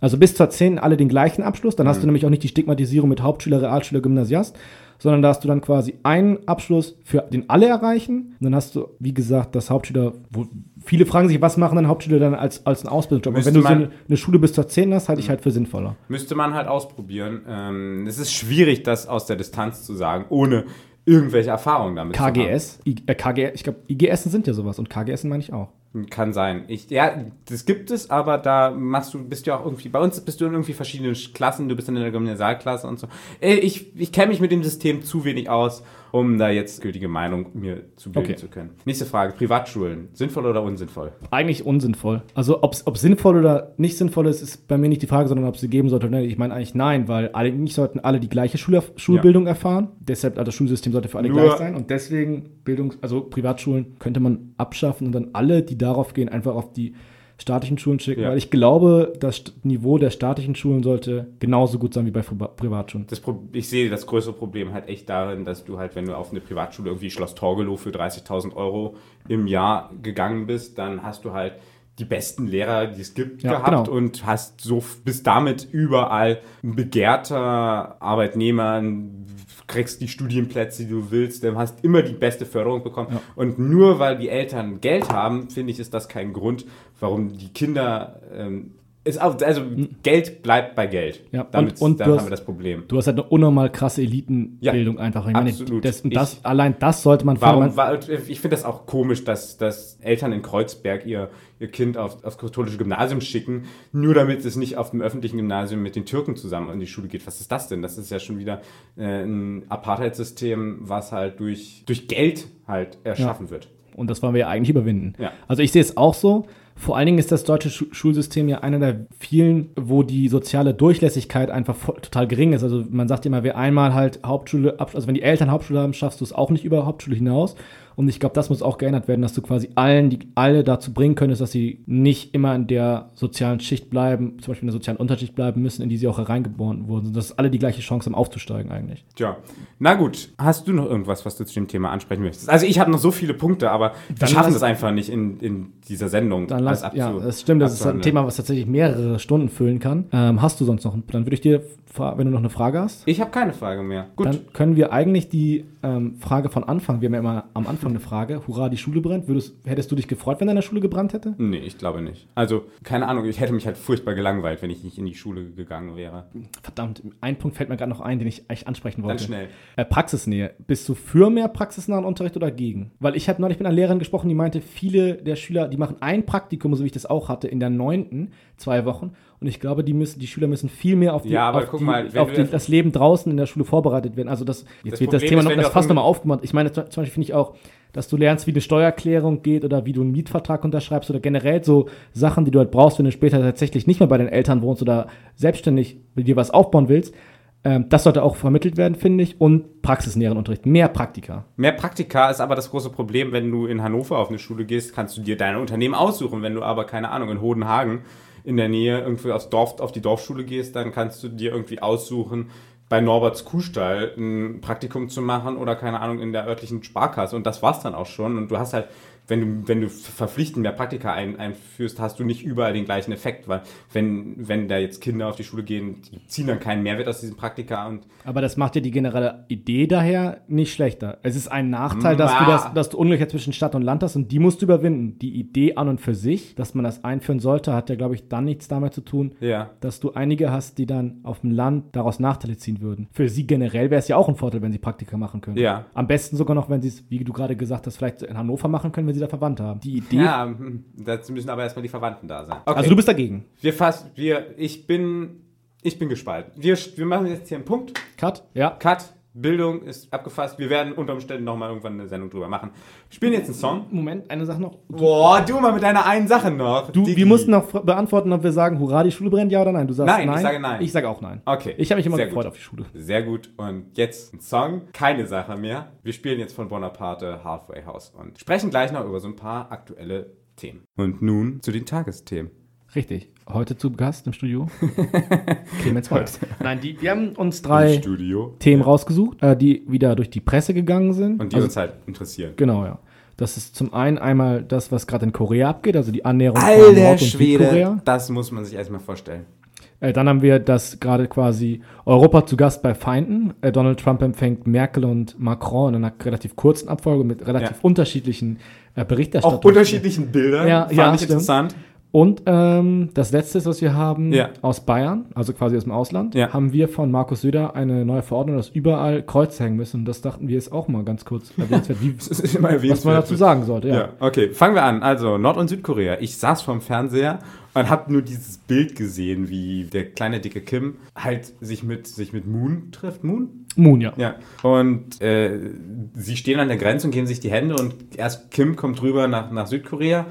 Also bis zur 10 alle den gleichen Abschluss, dann hast mhm. du nämlich auch nicht die Stigmatisierung mit Hauptschüler, Realschüler, Gymnasiast, sondern da hast du dann quasi einen Abschluss für den alle erreichen. Und dann hast du, wie gesagt, das Hauptschüler, wo viele fragen sich, was machen dann Hauptschüler dann als, als einen Ausbildungsjob? Und wenn du so eine, eine, Schule bis zur 10 hast, halte ich halt für sinnvoller. Müsste man halt ausprobieren. Ähm, es ist schwierig, das aus der Distanz zu sagen, ohne irgendwelche Erfahrungen damit KGS, zu haben. I, äh, KG, ich glaube, IGS sind ja sowas und KGS meine ich auch. Kann sein. Ich, ja, das gibt es, aber da machst du, bist du auch irgendwie, bei uns bist du in irgendwie verschiedenen Klassen, du bist in der Gymnasialklasse und so. Äh, ich, ich kenne mich mit dem System zu wenig aus, um da jetzt gültige Meinung mir zu bilden okay. zu können. Nächste Frage, Privatschulen, sinnvoll oder unsinnvoll? Eigentlich unsinnvoll. Also ob es sinnvoll oder nicht sinnvoll ist, ist bei mir nicht die Frage, sondern ob sie geben sollte. Ich meine eigentlich nein, weil eigentlich sollten alle die gleiche Schul Schulbildung ja. erfahren. Deshalb, also das Schulsystem sollte für alle Nur gleich sein und deswegen Bildung, also Privatschulen könnte man abschaffen und dann alle, die darauf gehen, einfach auf die staatlichen Schulen schicken, ja. weil ich glaube, das Niveau der staatlichen Schulen sollte genauso gut sein wie bei Privatschulen. ich sehe das größere Problem halt echt darin, dass du halt, wenn du auf eine Privatschule irgendwie Schloss Torgelow für 30.000 Euro im Jahr gegangen bist, dann hast du halt die besten Lehrer, die es gibt, ja, gehabt genau. und hast so bist damit überall ein begehrter Arbeitnehmer, ein kriegst die Studienplätze, die du willst, du hast immer die beste Förderung bekommen. Ja. Und nur weil die Eltern Geld haben, finde ich, ist das kein Grund, warum die Kinder ähm, ist auch, also Geld bleibt bei Geld. Ja, Damit, und, und dann hast, haben wir das Problem. Du hast halt eine unnormal krasse Elitenbildung ja, einfach. Ich absolut. Meine, das, das, ich, allein das sollte man warum, war, Ich finde das auch komisch, dass, dass Eltern in Kreuzberg ihr, ihr Kind auf, aufs katholische Gymnasium schicken, nur damit es nicht auf dem öffentlichen Gymnasium mit den Türken zusammen in die Schule geht. Was ist das denn? Das ist ja schon wieder äh, ein Apartheidssystem, was halt durch, durch Geld halt erschaffen ja. wird. Und das wollen wir ja eigentlich überwinden. Ja. Also ich sehe es auch so. Vor allen Dingen ist das deutsche Schulsystem ja einer der vielen, wo die soziale Durchlässigkeit einfach total gering ist. Also man sagt immer, wer einmal halt Hauptschule, also wenn die Eltern Hauptschule haben, schaffst du es auch nicht über Hauptschule hinaus. Und ich glaube, das muss auch geändert werden, dass du quasi allen, die alle dazu bringen könntest, dass sie nicht immer in der sozialen Schicht bleiben, zum Beispiel in der sozialen Unterschicht bleiben müssen, in die sie auch hereingeboren wurden, dass alle die gleiche Chance haben, aufzusteigen eigentlich. Tja, na gut. Hast du noch irgendwas, was du zu dem Thema ansprechen möchtest? Also ich habe noch so viele Punkte, aber wir schaffen das einfach nicht in, in dieser Sendung. Dann lass, ja, das stimmt. Das ist ein Thema, was tatsächlich mehrere Stunden füllen kann. Ähm, hast du sonst noch? Dann würde ich dir wenn du noch eine Frage hast. Ich habe keine Frage mehr. Gut. Dann können wir eigentlich die ähm, Frage von Anfang, wir haben ja immer am Anfang eine Frage, hurra, die Schule brennt. Würdest, hättest du dich gefreut, wenn deine Schule gebrannt hätte? Nee, ich glaube nicht. Also, keine Ahnung, ich hätte mich halt furchtbar gelangweilt, wenn ich nicht in die Schule gegangen wäre. Verdammt, ein Punkt fällt mir gerade noch ein, den ich echt ansprechen wollte. Dann schnell. Äh, Praxisnähe. Bist du für mehr praxisnahen Unterricht oder gegen? Weil ich habe neulich mit einer Lehrerin gesprochen, die meinte, viele der Schüler, die machen ein Praktikum, so wie ich das auch hatte, in der neunten, zwei Wochen. Und ich glaube, die, müssen, die Schüler müssen viel mehr auf, die, Ja, auf, die, mal, auf die, das Leben draußen in der Schule vorbereitet werden. Also das, jetzt Das wird das Problem Thema ist, noch, das fast nochmal aufgemacht. Ich meine, zum Beispiel finde ich auch, dass du lernst, wie eine Steuererklärung geht oder wie du einen Mietvertrag unterschreibst oder generell so Sachen, die du halt brauchst, wenn du später tatsächlich nicht mehr bei den Eltern wohnst oder selbstständig mit dir was aufbauen willst. Ähm, das sollte auch vermittelt werden, finde ich. Und praxisnäheren Unterricht. Mehr Praktika. Mehr Praktika ist aber das große Problem, wenn du in Hannover auf eine Schule gehst, kannst du dir dein Unternehmen aussuchen. Wenn du aber, keine Ahnung, in Hodenhagen in der Nähe irgendwie aufs Dorf, auf die Dorfschule gehst, dann kannst du dir irgendwie aussuchen, bei Norberts Kuhstall ein Praktikum zu machen oder, keine Ahnung, in der örtlichen Sparkasse. Und das war's dann auch schon. Und du hast halt, wenn du, wenn du verpflichtend mehr Praktika ein, einführst, hast du nicht überall den gleichen Effekt, weil wenn, wenn da jetzt Kinder auf die Schule gehen, die ziehen dann keinen Mehrwert aus diesem Praktika und Aber das macht ja die generelle Idee daher nicht schlechter. Es ist ein Nachteil, dass du, das, dass du Ungleichheit zwischen Stadt und Land hast und die musst du überwinden. Die Idee an und für sich, dass man das einführen sollte, hat ja, glaube ich, dann nichts damit zu tun, ja. dass du einige hast, die dann auf dem Land daraus Nachteile ziehen würden. Für sie generell wäre es ja auch ein Vorteil, wenn sie Praktika machen können. Ja. Am besten sogar noch, wenn sie es, wie du gerade gesagt hast, vielleicht in Hannover machen können, wenn sie da Verwandte haben. Die Idee. Ja, dazu müssen aber erstmal die Verwandten da sein. Okay. Also du bist dagegen. wir fast, wir, ich bin, ich bin gespalten. Wir, wir machen jetzt hier einen Punkt. Cut? Ja. Cut. Bildung ist abgefasst. Wir werden unter Umständen nochmal irgendwann eine Sendung drüber machen. Wir spielen jetzt einen Song. Moment, eine Sache noch. Boah, du mal mit deiner einen Sache noch. Du, Digi. wir mussten noch beantworten, ob wir sagen, hurra, die Schule brennt, ja oder nein. Du sagst Nein, nein. ich sage nein. Ich sage auch nein. Okay. Ich habe mich immer Sehr gefreut gut. auf die Schule. Sehr gut. Und jetzt ein Song. Keine Sache mehr. Wir spielen jetzt von Bonaparte Halfway House und sprechen gleich noch über so ein paar aktuelle Themen. Und nun zu den Tagesthemen. Richtig. Heute zu Gast im Studio. Clemens Wolf. Nein, die, wir haben uns drei. Themen rausgesucht, äh, die wieder durch die Presse gegangen sind. Und die Also- uns halt interessieren. Genau, ja. Das ist zum einen einmal das, was gerade in Korea abgeht, also die Annäherung von Alter Nord- und Schwede, Südkorea. das muss man sich erstmal vorstellen. Äh, dann haben wir das gerade quasi Europa zu Gast bei Feinden. Äh, Donald Trump empfängt Merkel und Macron in einer relativ kurzen Abfolge mit relativ Ja. unterschiedlichen äh, Berichterstattungen. Auch unterschiedlichen Bildern, Ja, fand ja, ich stimmt. interessant. Und ähm, das letzte, was wir haben Ja. aus Bayern, also quasi aus dem Ausland, Ja. haben wir von Markus Söder eine neue Verordnung, dass überall Kreuze hängen müssen. Und das dachten wir ist auch mal ganz kurz erwähnenswert, wie, was man dazu sagen sollte. Ja. Ja. okay, fangen wir an. Also Nord- und Südkorea. Ich saß vorm Fernseher und habe nur dieses Bild gesehen, wie der kleine dicke Kim halt sich mit, sich mit Moon trifft. Moon? Moon, ja. Ja. Und äh, sie stehen an der Grenze und geben sich die Hände und erst Kim kommt rüber nach, nach Südkorea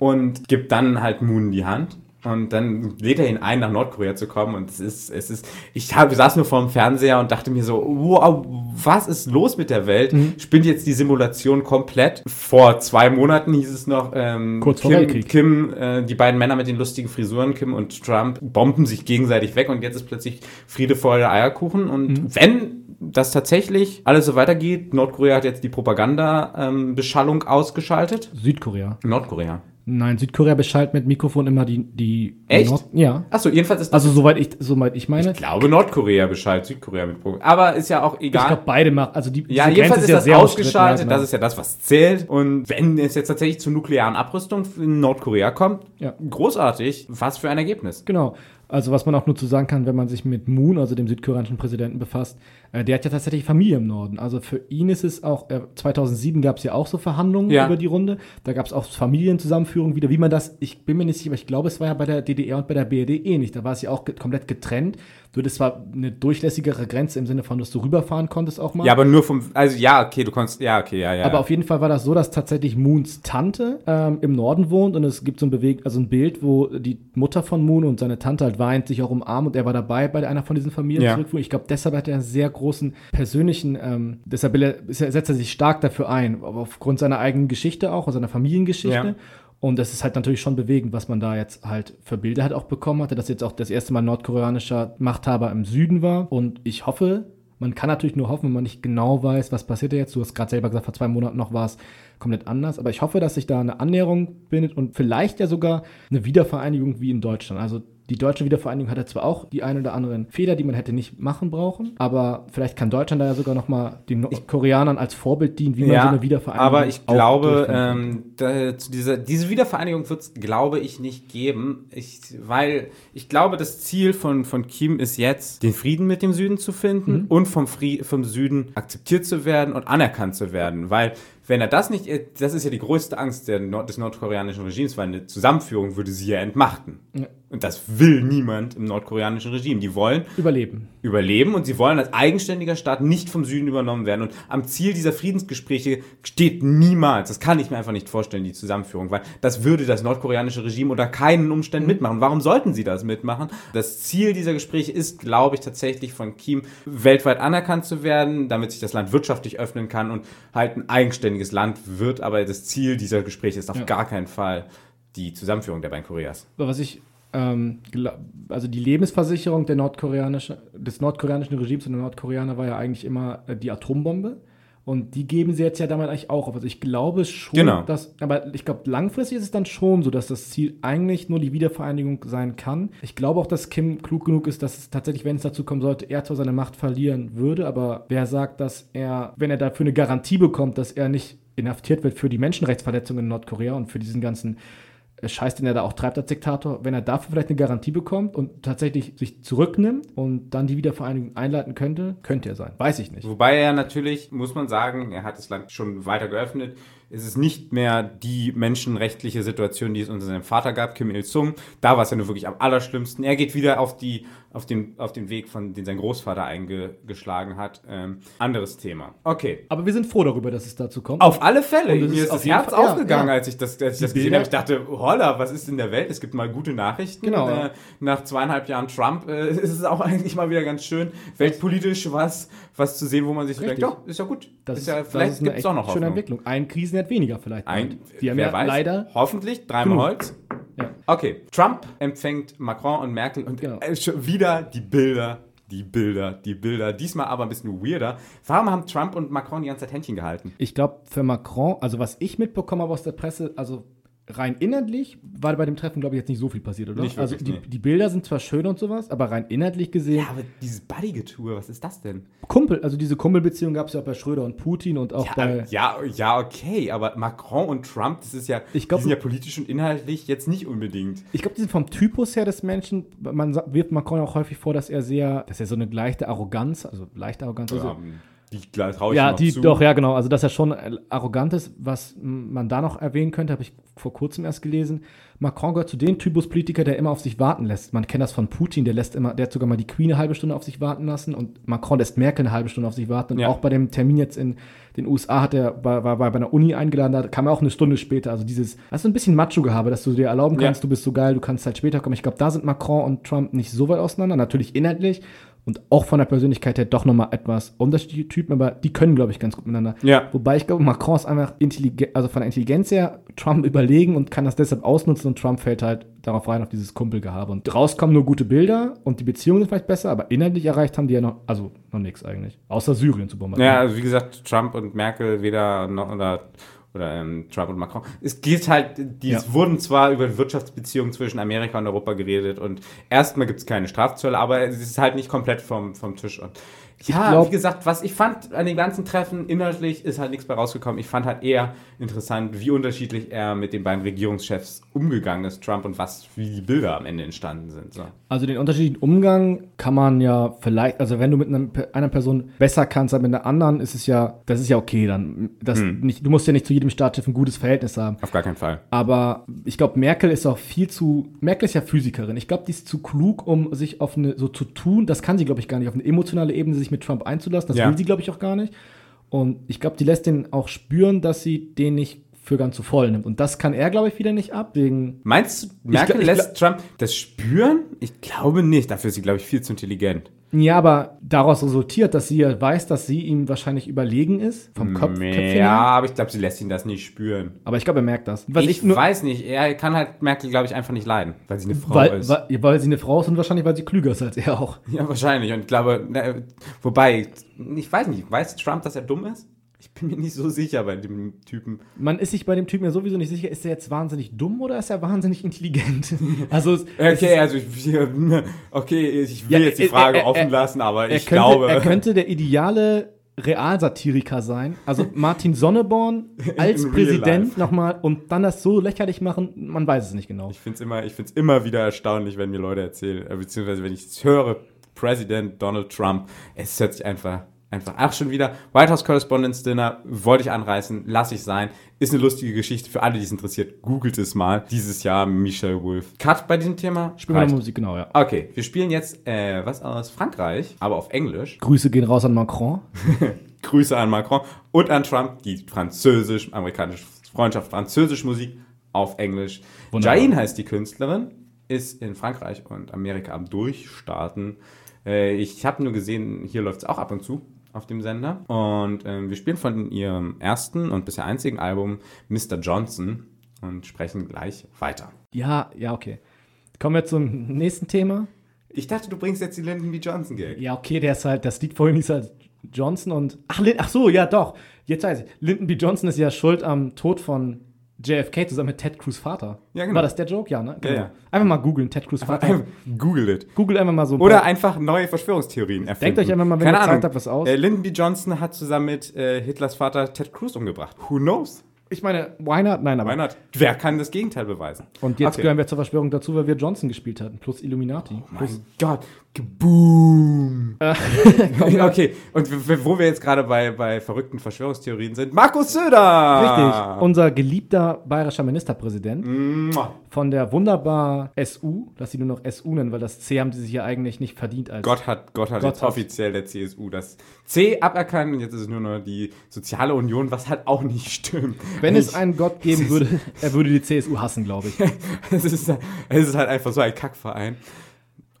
und gibt dann halt Moon die Hand. Und dann lädt er ihn ein, nach Nordkorea zu kommen. Und es ist, es ist, ich hab, saß nur vorm Fernseher und dachte mir so, wow, was ist los mit der Welt? Spinnt jetzt die Simulation komplett? Vor zwei Monaten hieß es noch, ähm, Kurz vor Kim, Weltkrieg. Kim äh, die beiden Männer mit den lustigen Frisuren, Kim und Trump, bomben sich gegenseitig weg und jetzt ist plötzlich Friede, Freude, Eierkuchen. Und Mhm. wenn das tatsächlich alles so weitergeht, Nordkorea hat jetzt die Propaganda-Beschallung ausgeschaltet. Südkorea. Nordkorea. Nein, Südkorea beschallt mit Mikrofon immer die. die Echt? Nord ja. Achso, jedenfalls ist das. Also, soweit ich, soweit ich meine. ich glaube, Nordkorea beschallt Südkorea mit Pro Aber ist ja auch Ich egal. glaube, beide machen. Also, die, Ja, jedenfalls ist das sehr ausgeschaltet. ja, Das ist ja das, was zählt. Und wenn es jetzt tatsächlich zur nuklearen Abrüstung in Nordkorea kommt, Ja. großartig. Was für ein Ergebnis. Genau. Also was man auch nur zu sagen kann, wenn man sich mit Moon, also dem südkoreanischen Präsidenten, befasst, der hat ja tatsächlich Familie im Norden. Also für ihn ist es auch, äh, 2007 gab es ja auch so Verhandlungen Ja. über die Runde. Da gab es auch Familienzusammenführung wieder, wie man das, ich bin mir nicht sicher, aber ich glaube, es war ja bei der DDR und bei der BRD ähnlich. Da war es ja auch komplett getrennt. Du, das war eine durchlässigere Grenze im Sinne von, dass du rüberfahren konntest auch mal. Ja, aber nur vom. Also, ja, okay, du konntest. Ja, okay, ja, ja. Aber auf jeden Fall war das so, dass tatsächlich Moons Tante ähm, im Norden wohnt und es gibt so ein Beweg also ein Bild, wo die Mutter von Moon und seine Tante halt weint, sich auch umarmen und er war dabei bei einer von diesen Familien Ja. Ich glaube, deshalb hat er einen sehr großen persönlichen, ähm, deshalb setzt er sich stark dafür ein, aufgrund seiner eigenen Geschichte auch, und seiner Familiengeschichte. Ja. Und das ist halt natürlich schon bewegend, was man da jetzt halt für Bilder halt auch bekommen hatte, dass jetzt auch das erste Mal nordkoreanischer Machthaber im Süden war. Und ich hoffe, man kann natürlich nur hoffen, wenn man nicht genau weiß, was passiert jetzt. Du hast gerade selber gesagt, vor zwei Monaten noch war es komplett anders. Aber ich hoffe, dass sich da eine Annäherung bindet und vielleicht ja sogar eine Wiedervereinigung wie in Deutschland. Also die deutsche Wiedervereinigung hatte zwar auch die ein oder anderen Fehler, die man hätte nicht machen brauchen, aber vielleicht kann Deutschland da ja sogar nochmal den Koreanern als Vorbild dienen, wie man so eine Wiedervereinigung aber ich glaube, ähm, da, zu dieser, diese Wiedervereinigung wird es, glaube ich, nicht geben. Ich, weil ich glaube, das Ziel von, von Kim ist jetzt, den Frieden mit dem Süden zu finden Mhm. und vom, Frie vom Süden akzeptiert zu werden und anerkannt zu werden. Weil wenn er das nicht, das ist ja die größte Angst Nord des nordkoreanischen Regimes, weil eine Zusammenführung würde sie ja entmachten. Ja. Und das will niemand im nordkoreanischen Regime. Die wollen Überleben. überleben und sie wollen als eigenständiger Staat nicht vom Süden übernommen werden. Und am Ziel dieser Friedensgespräche steht niemals, das kann ich mir einfach nicht vorstellen, die Zusammenführung, weil das würde das nordkoreanische Regime unter keinen Umständen mitmachen. Warum sollten sie das mitmachen? Das Ziel dieser Gespräche ist, glaube ich, tatsächlich von Kim weltweit anerkannt zu werden, damit sich das Land wirtschaftlich öffnen kann und halt ein eigenständiges Land wird. Aber das Ziel dieser Gespräche ist auf Ja. gar keinen Fall die Zusammenführung der beiden Koreas. Was ich, ähm, also die Lebensversicherung der nordkoreanische, des nordkoreanischen Regimes und der Nordkoreaner war ja eigentlich immer äh, die Atombombe. Und die geben sie jetzt ja damit eigentlich auch auf. Also ich glaube schon, Genau. dass, aber ich glaube, langfristig ist es dann schon so, dass das Ziel eigentlich nur die Wiedervereinigung sein kann. Ich glaube auch, dass Kim klug genug ist, dass es tatsächlich, wenn es dazu kommen sollte, er zwar seine Macht verlieren würde, aber wer sagt, dass er, wenn er dafür eine Garantie bekommt, dass er nicht inhaftiert wird für die Menschenrechtsverletzungen in Nordkorea und für diesen ganzen Scheiß, den er da auch treibt als Diktator, wenn er dafür vielleicht eine Garantie bekommt und tatsächlich sich zurücknimmt und dann die Wiedervereinigung einleiten könnte, könnte er sein. Weiß ich nicht. Wobei er natürlich, muss man sagen, er hat das Land schon weiter geöffnet. Es ist nicht mehr die menschenrechtliche Situation, die es unter seinem Vater gab, Kim Il-sung. Da war es ja nur wirklich am allerschlimmsten. Er geht wieder auf, die, auf, den, auf den Weg, von den sein Großvater eingeschlagen hat. Ähm, anderes Thema. Okay. Aber wir sind froh darüber, dass es dazu kommt. Auf alle Fälle. Mir ist ist das Herz Fall- ja, aufgegangen, ja. als ich das, als ich das gesehen habe. Ich dachte, holla, was ist in der Welt? Es gibt mal gute Nachrichten. Genau. Äh, nach zweieinhalb Jahren Trump äh, ist es auch eigentlich mal wieder ganz schön, weltpolitisch was, was zu sehen, wo man sich so denkt, ja, ist ja gut. das ist ja, vielleicht gibt es auch noch echt schöne Hoffnung. Entwicklung. Ein Krisenherd weniger vielleicht. Ein. Die haben wer ja weiß, leider. hoffentlich, dreimal genug. Holz. Ja. Okay, Trump empfängt Macron und Merkel und Genau. äh, wieder die Bilder, die Bilder, die Bilder. Diesmal aber ein bisschen weirder. Warum haben Trump und Macron die ganze Zeit Händchen gehalten? Ich glaube, für Macron, also was ich mitbekommen habe aus der Presse, also rein inhaltlich war bei dem Treffen, glaube ich, jetzt nicht so viel passiert, oder? Nicht also wirklich, die, nee. die Bilder sind zwar schön und sowas, aber rein inhaltlich gesehen, aber dieses Buddy-Getue, was ist das denn? Kumpel, also diese Kumpelbeziehung gab es ja auch bei Schröder und Putin und auch Ja, bei. ja, ja, okay, aber Macron und Trump, das ist ja, Ich glaub- die sind ja politisch und inhaltlich jetzt nicht unbedingt. Ich glaube, die sind vom Typus her des Menschen, man wirft Macron auch häufig vor, dass er sehr, dass er so eine leichte Arroganz, also leichte Arroganz, also, Ja, die traue ich Ja, die, zu. doch, ja, genau. Also, dass er schon äh, arrogant ist, was man da noch erwähnen könnte, habe ich vor kurzem erst gelesen. Macron gehört zu dem Typus Politiker, der immer auf sich warten lässt. Man kennt das von Putin, der lässt immer, der hat sogar mal die Queen eine halbe Stunde auf sich warten lassen und Macron lässt Merkel eine halbe Stunde auf sich warten. Und Ja. auch bei dem Termin jetzt in den USA hat er, war, war, war bei einer Uni eingeladen, da kam er auch eine Stunde später. Also dieses, ist so ein bisschen Macho-Gehabe, dass du dir erlauben Ja. kannst, du bist so geil, du kannst halt später kommen. Ich glaube, da sind Macron und Trump nicht so weit auseinander, natürlich inhaltlich. Und auch von der Persönlichkeit her doch nochmal etwas unterschiedliche Typen, aber die können, glaube ich, ganz gut miteinander. Ja. Wobei ich glaube, Macron ist einfach intelligent, also von der Intelligenz her Trump überlegen und kann das deshalb ausnutzen und Trump fällt halt darauf rein, auf dieses Kumpelgehabe. Und rauskommen nur gute Bilder und die Beziehungen sind vielleicht besser, aber inhaltlich erreicht haben die ja noch, also noch nichts eigentlich. Außer Syrien zu bombardieren. Ja, also wie gesagt, Trump und Merkel weder noch oder oder ähm, Trump und Macron. Es geht halt, die Ja. wurden zwar über Wirtschaftsbeziehungen zwischen Amerika und Europa geredet und erstmal gibt es keine Strafzölle, aber es ist halt nicht komplett vom, vom Tisch. Und ja, glaub- wie gesagt, was ich fand an den ganzen Treffen inhaltlich ist halt nichts bei rausgekommen. Ich fand halt eher interessant, wie unterschiedlich er mit den beiden Regierungschefs umgegangen ist, Trump, und was, wie die Bilder am Ende entstanden sind. So. Also den unterschiedlichen Umgang kann man ja vielleicht, also wenn du mit einem, einer Person besser kannst als mit einer anderen, ist es ja, das ist ja okay dann. Das nicht, du musst ja nicht zu jedem Staatschef ein gutes Verhältnis haben. Auf gar keinen Fall. Aber ich glaube, Merkel ist auch viel zu. Merkel ist ja Physikerin. Ich glaube, die ist zu klug, um sich auf eine so zu tun. Das kann sie, glaube ich, gar nicht. Auf eine emotionale Ebene sich mit Trump einzulassen. Das Ja. will sie, glaube ich, auch gar nicht. Und ich glaube, die lässt den auch spüren, dass sie den nicht für ganz so voll nimmt. Und das kann er, glaube ich, wieder nicht ab. Wegen. Meinst du, Merkel gl- ich lässt Trump das spüren? Ich glaube nicht. Dafür ist sie, glaube ich, viel zu intelligent. Ja, aber daraus resultiert, dass sie ja weiß, dass sie ihm wahrscheinlich überlegen ist. Vom Kopf. Köpfchen ja, her. aber ich glaube, sie lässt ihn das nicht spüren. Aber ich glaube, er merkt das. Was ich weiß nicht. Er kann halt Merkel, glaube ich, einfach nicht leiden, weil sie eine Frau weil, ist. weil, weil sie eine Frau ist und wahrscheinlich, weil sie klüger ist als er auch. ja, wahrscheinlich. Und ich glaube, na, wobei, ich weiß nicht, weiß Trump, dass er dumm ist? Ich bin mir nicht so sicher bei dem Typen. Man ist sich bei dem Typen ja sowieso nicht sicher, ist er jetzt wahnsinnig dumm oder ist er wahnsinnig intelligent? Also, es, es Okay, ist, also ich, okay, ich will Ja, jetzt die er- Frage er- er- offen lassen, aber er, ich könnte, glaube. er könnte der ideale Realsatiriker sein. Also Martin Sonneborn als Präsident nochmal und dann das so lächerlich machen, man weiß es nicht genau. Ich finde es immer, ich find's immer wieder erstaunlich, wenn mir Leute erzählen, äh, beziehungsweise wenn ich es höre, Präsident Donald Trump, es hört sich einfach Einfach, ach, schon wieder White House Correspondence Dinner, wollte ich anreißen, lasse ich sein. Ist eine lustige Geschichte für alle, die es interessiert. Googelt es mal. Dieses Jahr Michelle Wolf. Cut bei diesem Thema. Spielen wir Musik, genau, ja. Okay, wir spielen jetzt äh, was aus Frankreich, aber auf Englisch. Grüße gehen raus an Macron. Grüße an Macron und an Trump, die französisch-amerikanische Freundschaft, französische Musik auf Englisch. Wunderbar. Jain heißt die Künstlerin, ist in Frankreich und Amerika am Durchstarten. Äh, ich habe nur gesehen, hier läuft es auch ab und zu auf dem Sender. Und ähm, wir spielen von ihrem ersten und bisher einzigen Album Mr. Johnson und sprechen gleich weiter. Ja, ja, okay. Kommen wir zum nächsten Thema. Ich dachte, du bringst jetzt die Lyndon B. Johnson Gag. Ja, okay, der ist halt, das Lied vorhin hieß halt Johnson und. Ach, Lin, ach so, ja, doch. Jetzt weiß ich. Lyndon B. Johnson ist ja schuld am Tod von JFK zusammen mit Ted Cruz Vater. Ja, genau. War das der Joke? Ja, ne? Ja, ja. Einfach mal googeln, Ted Cruz Vater. Google it. Google einfach mal so. ein Oder einfach neue Verschwörungstheorien erfinden. Denkt euch einfach mal, wenn Keine ihr Zeit Ahnung. habt, was aus. Äh, Lyndon B. Johnson hat zusammen mit äh, Hitlers Vater Ted Cruz umgebracht. Who knows? Ich meine, why not? Nein, aber. Why not? Wer kann das Gegenteil beweisen? Und jetzt Okay. gehören wir zur Verschwörung dazu, weil wir Johnson gespielt hatten. Plus Illuminati. Plus, Mein Gott. Geboom. Äh, okay, und wo wir jetzt gerade bei, bei verrückten Verschwörungstheorien sind, Markus Söder. Richtig. Unser geliebter bayerischer Ministerpräsident Mua. von der wunderbar SU, lass sie nur noch SU nennen, weil das C haben sie sich ja eigentlich nicht verdient als. Gott hat, Gott hat Gott jetzt hat- offiziell der CSU das C aberkannt und jetzt ist es nur noch die Soziale Union, was halt auch nicht stimmt. Wenn Ich- es einen Gott geben würde, er würde die CSU hassen, glaube ich. es, ist, es ist halt einfach so ein Kackverein.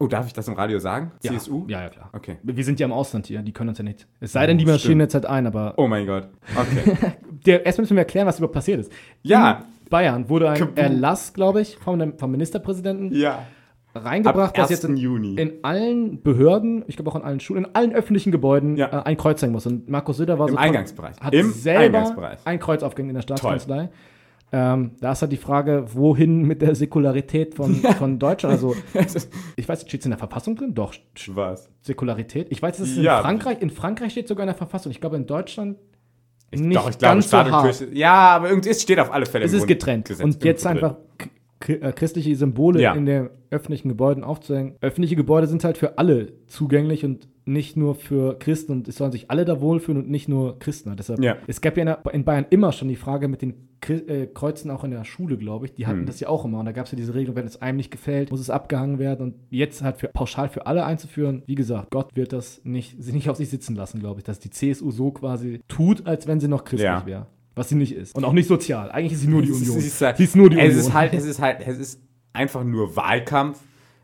Oh, darf ich das im Radio sagen? CSU? Ja, ja, klar. Okay. Wir sind ja im Ausland hier, die können uns ja nicht. Es sei denn, die marschieren jetzt halt ein, aber Oh mein Gott. Okay. der, erstmal müssen wir erklären, was überhaupt passiert ist. Ja. In Bayern wurde ein Kaboom. Erlass, glaube ich, vom, vom Ministerpräsidenten ja. reingebracht, dass 1. jetzt in, Juni. in allen Behörden, ich glaube auch in allen Schulen, in allen öffentlichen Gebäuden Ja. äh, ein Kreuz sein muss. Und Markus Söder war Im so toll- Eingangsbereich. hat Im selber Eingangsbereich. ein Kreuz aufgehängt in der Staatskanzlei. Ähm, da ist halt die Frage, wohin mit der Säkularität von, von Deutschland? Also, ich weiß, steht es in der Verfassung drin? Doch, Was? Säkularität. Ich weiß, es ist in Ja. Frankreich. In Frankreich steht sogar in der Verfassung. Ich glaube, in Deutschland nicht Doch, ich glaube, ganz Staat so hart. Kirche. Ja, aber irgendwie, es steht auf alle Fälle Es im ist getrennt. Grundgesetz Und jetzt einfach christliche Symbole Ja. in den öffentlichen Gebäuden aufzuhängen. Öffentliche Gebäude sind halt für alle zugänglich und nicht nur für Christen und es sollen sich alle da wohlfühlen und nicht nur Christen. Deshalb, Ja. Es gab ja in, Bayern immer schon die Frage mit den äh, Kreuzen auch in der Schule, glaube ich. Die Hm. hatten das ja auch immer. Und da gab es ja diese Regelung, wenn es einem nicht gefällt, muss es abgehangen werden. Und jetzt halt für, pauschal für alle einzuführen, wie gesagt, Gott wird das nicht, sie nicht auf sich sitzen lassen, glaube ich, dass die CSU so quasi tut, als wenn sie noch christlich Ja. wäre. Was sie nicht ist. Und auch nicht sozial. Eigentlich ist sie nur die Union. es ist halt- sie ist nur die es Union. Ist halt, es ist halt, es ist einfach nur Wahlkampf.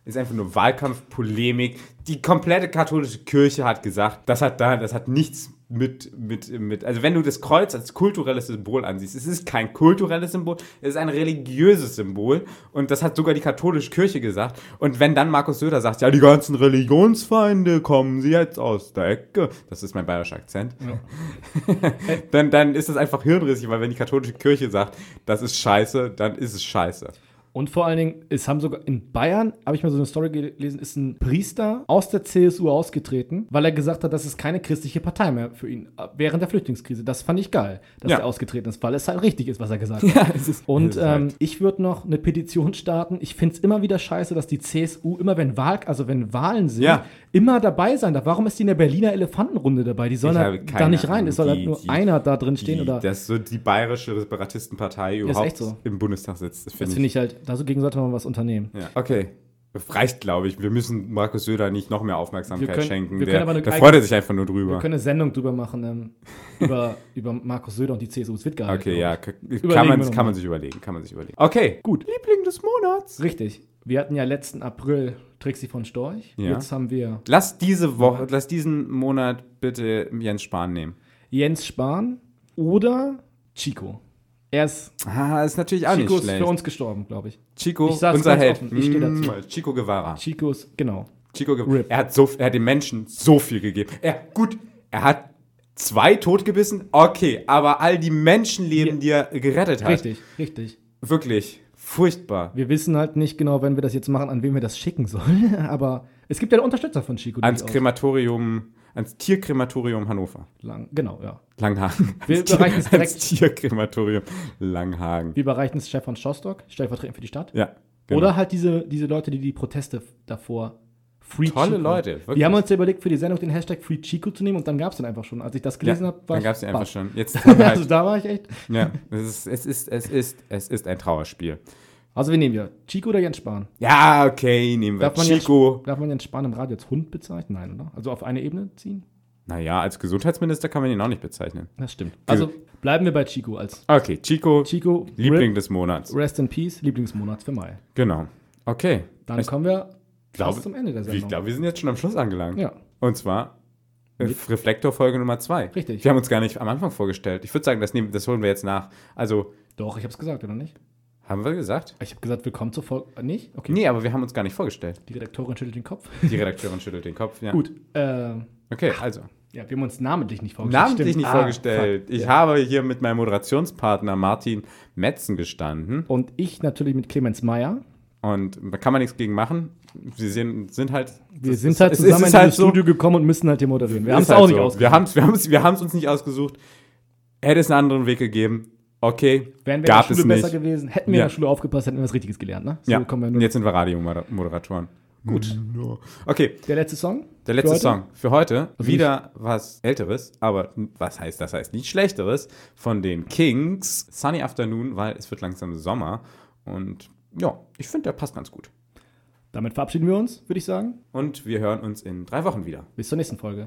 Es ist einfach nur Wahlkampf, Polemik. Die komplette katholische Kirche hat gesagt, das hat da, das hat nichts mit, mit, mit, also wenn du das Kreuz als kulturelles Symbol ansiehst, es ist kein kulturelles Symbol, es ist ein religiöses Symbol und das hat sogar die katholische Kirche gesagt. Und wenn dann Markus Söder sagt, ja, die ganzen Religionsfeinde kommen sie jetzt aus der Ecke, das ist mein bayerischer Akzent, dann, dann ist das einfach hirnrissig, weil wenn die katholische Kirche sagt, das ist scheiße, dann ist es scheiße. Und vor allen Dingen, es haben sogar in Bayern, habe ich mal so eine Story gelesen, ist ein Priester aus der CSU ausgetreten, weil er gesagt hat, das ist keine christliche Partei mehr für ihn äh, während der Flüchtlingskrise. Das fand ich geil, dass Ja. er ausgetreten ist, weil es halt richtig ist, was er gesagt hat. Und es ist ähm, halt- ich würde noch eine Petition starten. Ich finde es immer wieder scheiße, dass die CSU immer, wenn Wahl, also wenn Wahlen sind, Ja. immer dabei sein darf. Warum ist die in der Berliner Elefantenrunde dabei? Die sollen da, da nicht rein. Es soll halt nur die- einer da drin stehen die, oder. Dass so die bayerische Separatistenpartei ist überhaupt so. im Bundestag sitzt. Das das finde ich halt, dagegen sollte man was unternehmen. Ja. Okay. Reicht, glaube ich. Wir müssen Markus Söder nicht noch mehr Aufmerksamkeit Wir können- schenken. wir Der, der freut er sich einfach nur Wir drüber. können eine Sendung drüber machen, ähm, über, über Markus Söder und die CSU. Es wird geil. Okay, ja. Kann, man, wir kann mal. man sich überlegen. Kann man sich überlegen. Okay, gut. Liebling des Monats. Richtig. Wir hatten ja letzten April Trixie von Storch. Ja. Jetzt haben wir Lass diese Woche, lass diesen Monat bitte Jens Spahn nehmen. Jens Spahn oder Chico. Er ist, Ah, ist natürlich auch Chico nicht ist schlecht. für uns gestorben, glaube ich. Chico, Ich unser Held. offen, ich steh dazu. Mm, Chico Guevara. Chico ist, genau. Chico Rip. er hat so, er hat den Menschen so viel gegeben. Er, gut, er hat zwei totgebissen, okay, aber all die Menschenleben, die er gerettet hat, Richtig, richtig. wirklich furchtbar. Wir wissen halt nicht genau, wenn wir das jetzt machen, an wen wir das schicken sollen. Aber es gibt ja Unterstützer von Chico. Ans. Krematorium, ans Tierkrematorium Hannover. Lang, genau, ja. Langhagen. Wir Ans überreichen es Tier- ans direkt. Tierkrematorium Langhagen. Wir überreichen es Stefan Schostock, stellvertretend für die Stadt. Ja. genau. Oder halt diese, diese Leute, die die Proteste davor Free Tolle Chico. Leute, wirklich. Wir haben uns ja überlegt, für die Sendung den Hashtag Free Chico zu nehmen und dann gab es den einfach schon. Als ich das gelesen habe, war dann gab es einfach baff. schon. Jetzt Also halt, da war ich echt. ja, es ist, es ist, es ist, es ist ein Trauerspiel. Also wir nehmen ja Chico oder Jens Spahn. Ja, okay, nehmen wir Darf Chico. Jens, darf man Jens Spahn im Radio als Hund bezeichnen? Nein, oder? Also auf eine Ebene ziehen? Naja, als Gesundheitsminister kann man ihn auch nicht bezeichnen. Das stimmt. Also bleiben wir bei Chico als Okay, Chico, Chico Liebling Rip, des Monats. Rest in Peace, Lieblingsmonats für Mai. Genau. Okay. Dann ich kommen wir glaube, fast zum Ende der ich Sendung. glaube, wir sind jetzt schon am Schluss angelangt. Ja, Und zwar äh, Reflektor-Folge Nummer zwei. Richtig. Wir haben uns gar nicht am Anfang vorgestellt. Ich würde sagen, das, nehmen, das holen wir jetzt nach. Also, doch, ich habe es gesagt, oder nicht? Haben wir gesagt? Ich habe gesagt, willkommen zur Folge. Nicht? Okay. Nee, aber wir haben uns gar nicht vorgestellt. Die Redaktorin schüttelt den Kopf. Die Redakteurin schüttelt den Kopf. Ja. Gut. Äh, Okay, also. ja, wir haben uns namentlich nicht vorgestellt. Namentlich Stimmt. nicht Ah, vorgestellt. fuck. Ich Ja. habe hier mit meinem Moderationspartner Martin Metzen gestanden. Und ich natürlich mit Clemens Meyer. Und da kann man nichts gegen machen. Wir sind, sind halt. Wir das sind halt es zusammen in halt das so. Studio gekommen und müssen halt hier moderieren. Wir haben es halt auch nicht so. ausgesucht. Wir haben es wir haben's, wir haben's uns nicht ausgesucht. Hätte es einen anderen Weg gegeben. Okay. Wären wir gab in der Schule es besser nicht. gewesen, hätten wir Ja. in der Schule aufgepasst, hätten wir was Richtiges gelernt. Ne? So Ja, kommen wir und nur. jetzt sind wir Radiomoderatoren. Gut. Okay, Der letzte Song? der letzte Für? Song für heute. Also wieder was Älteres, aber was heißt das? Heißt nicht Schlechteres von den Kings. Sunny Afternoon, weil es wird langsam Sommer. Und ja, ich finde, der passt ganz gut. Damit verabschieden wir uns, würde ich sagen. Und wir hören uns in drei Wochen wieder. Bis zur nächsten Folge.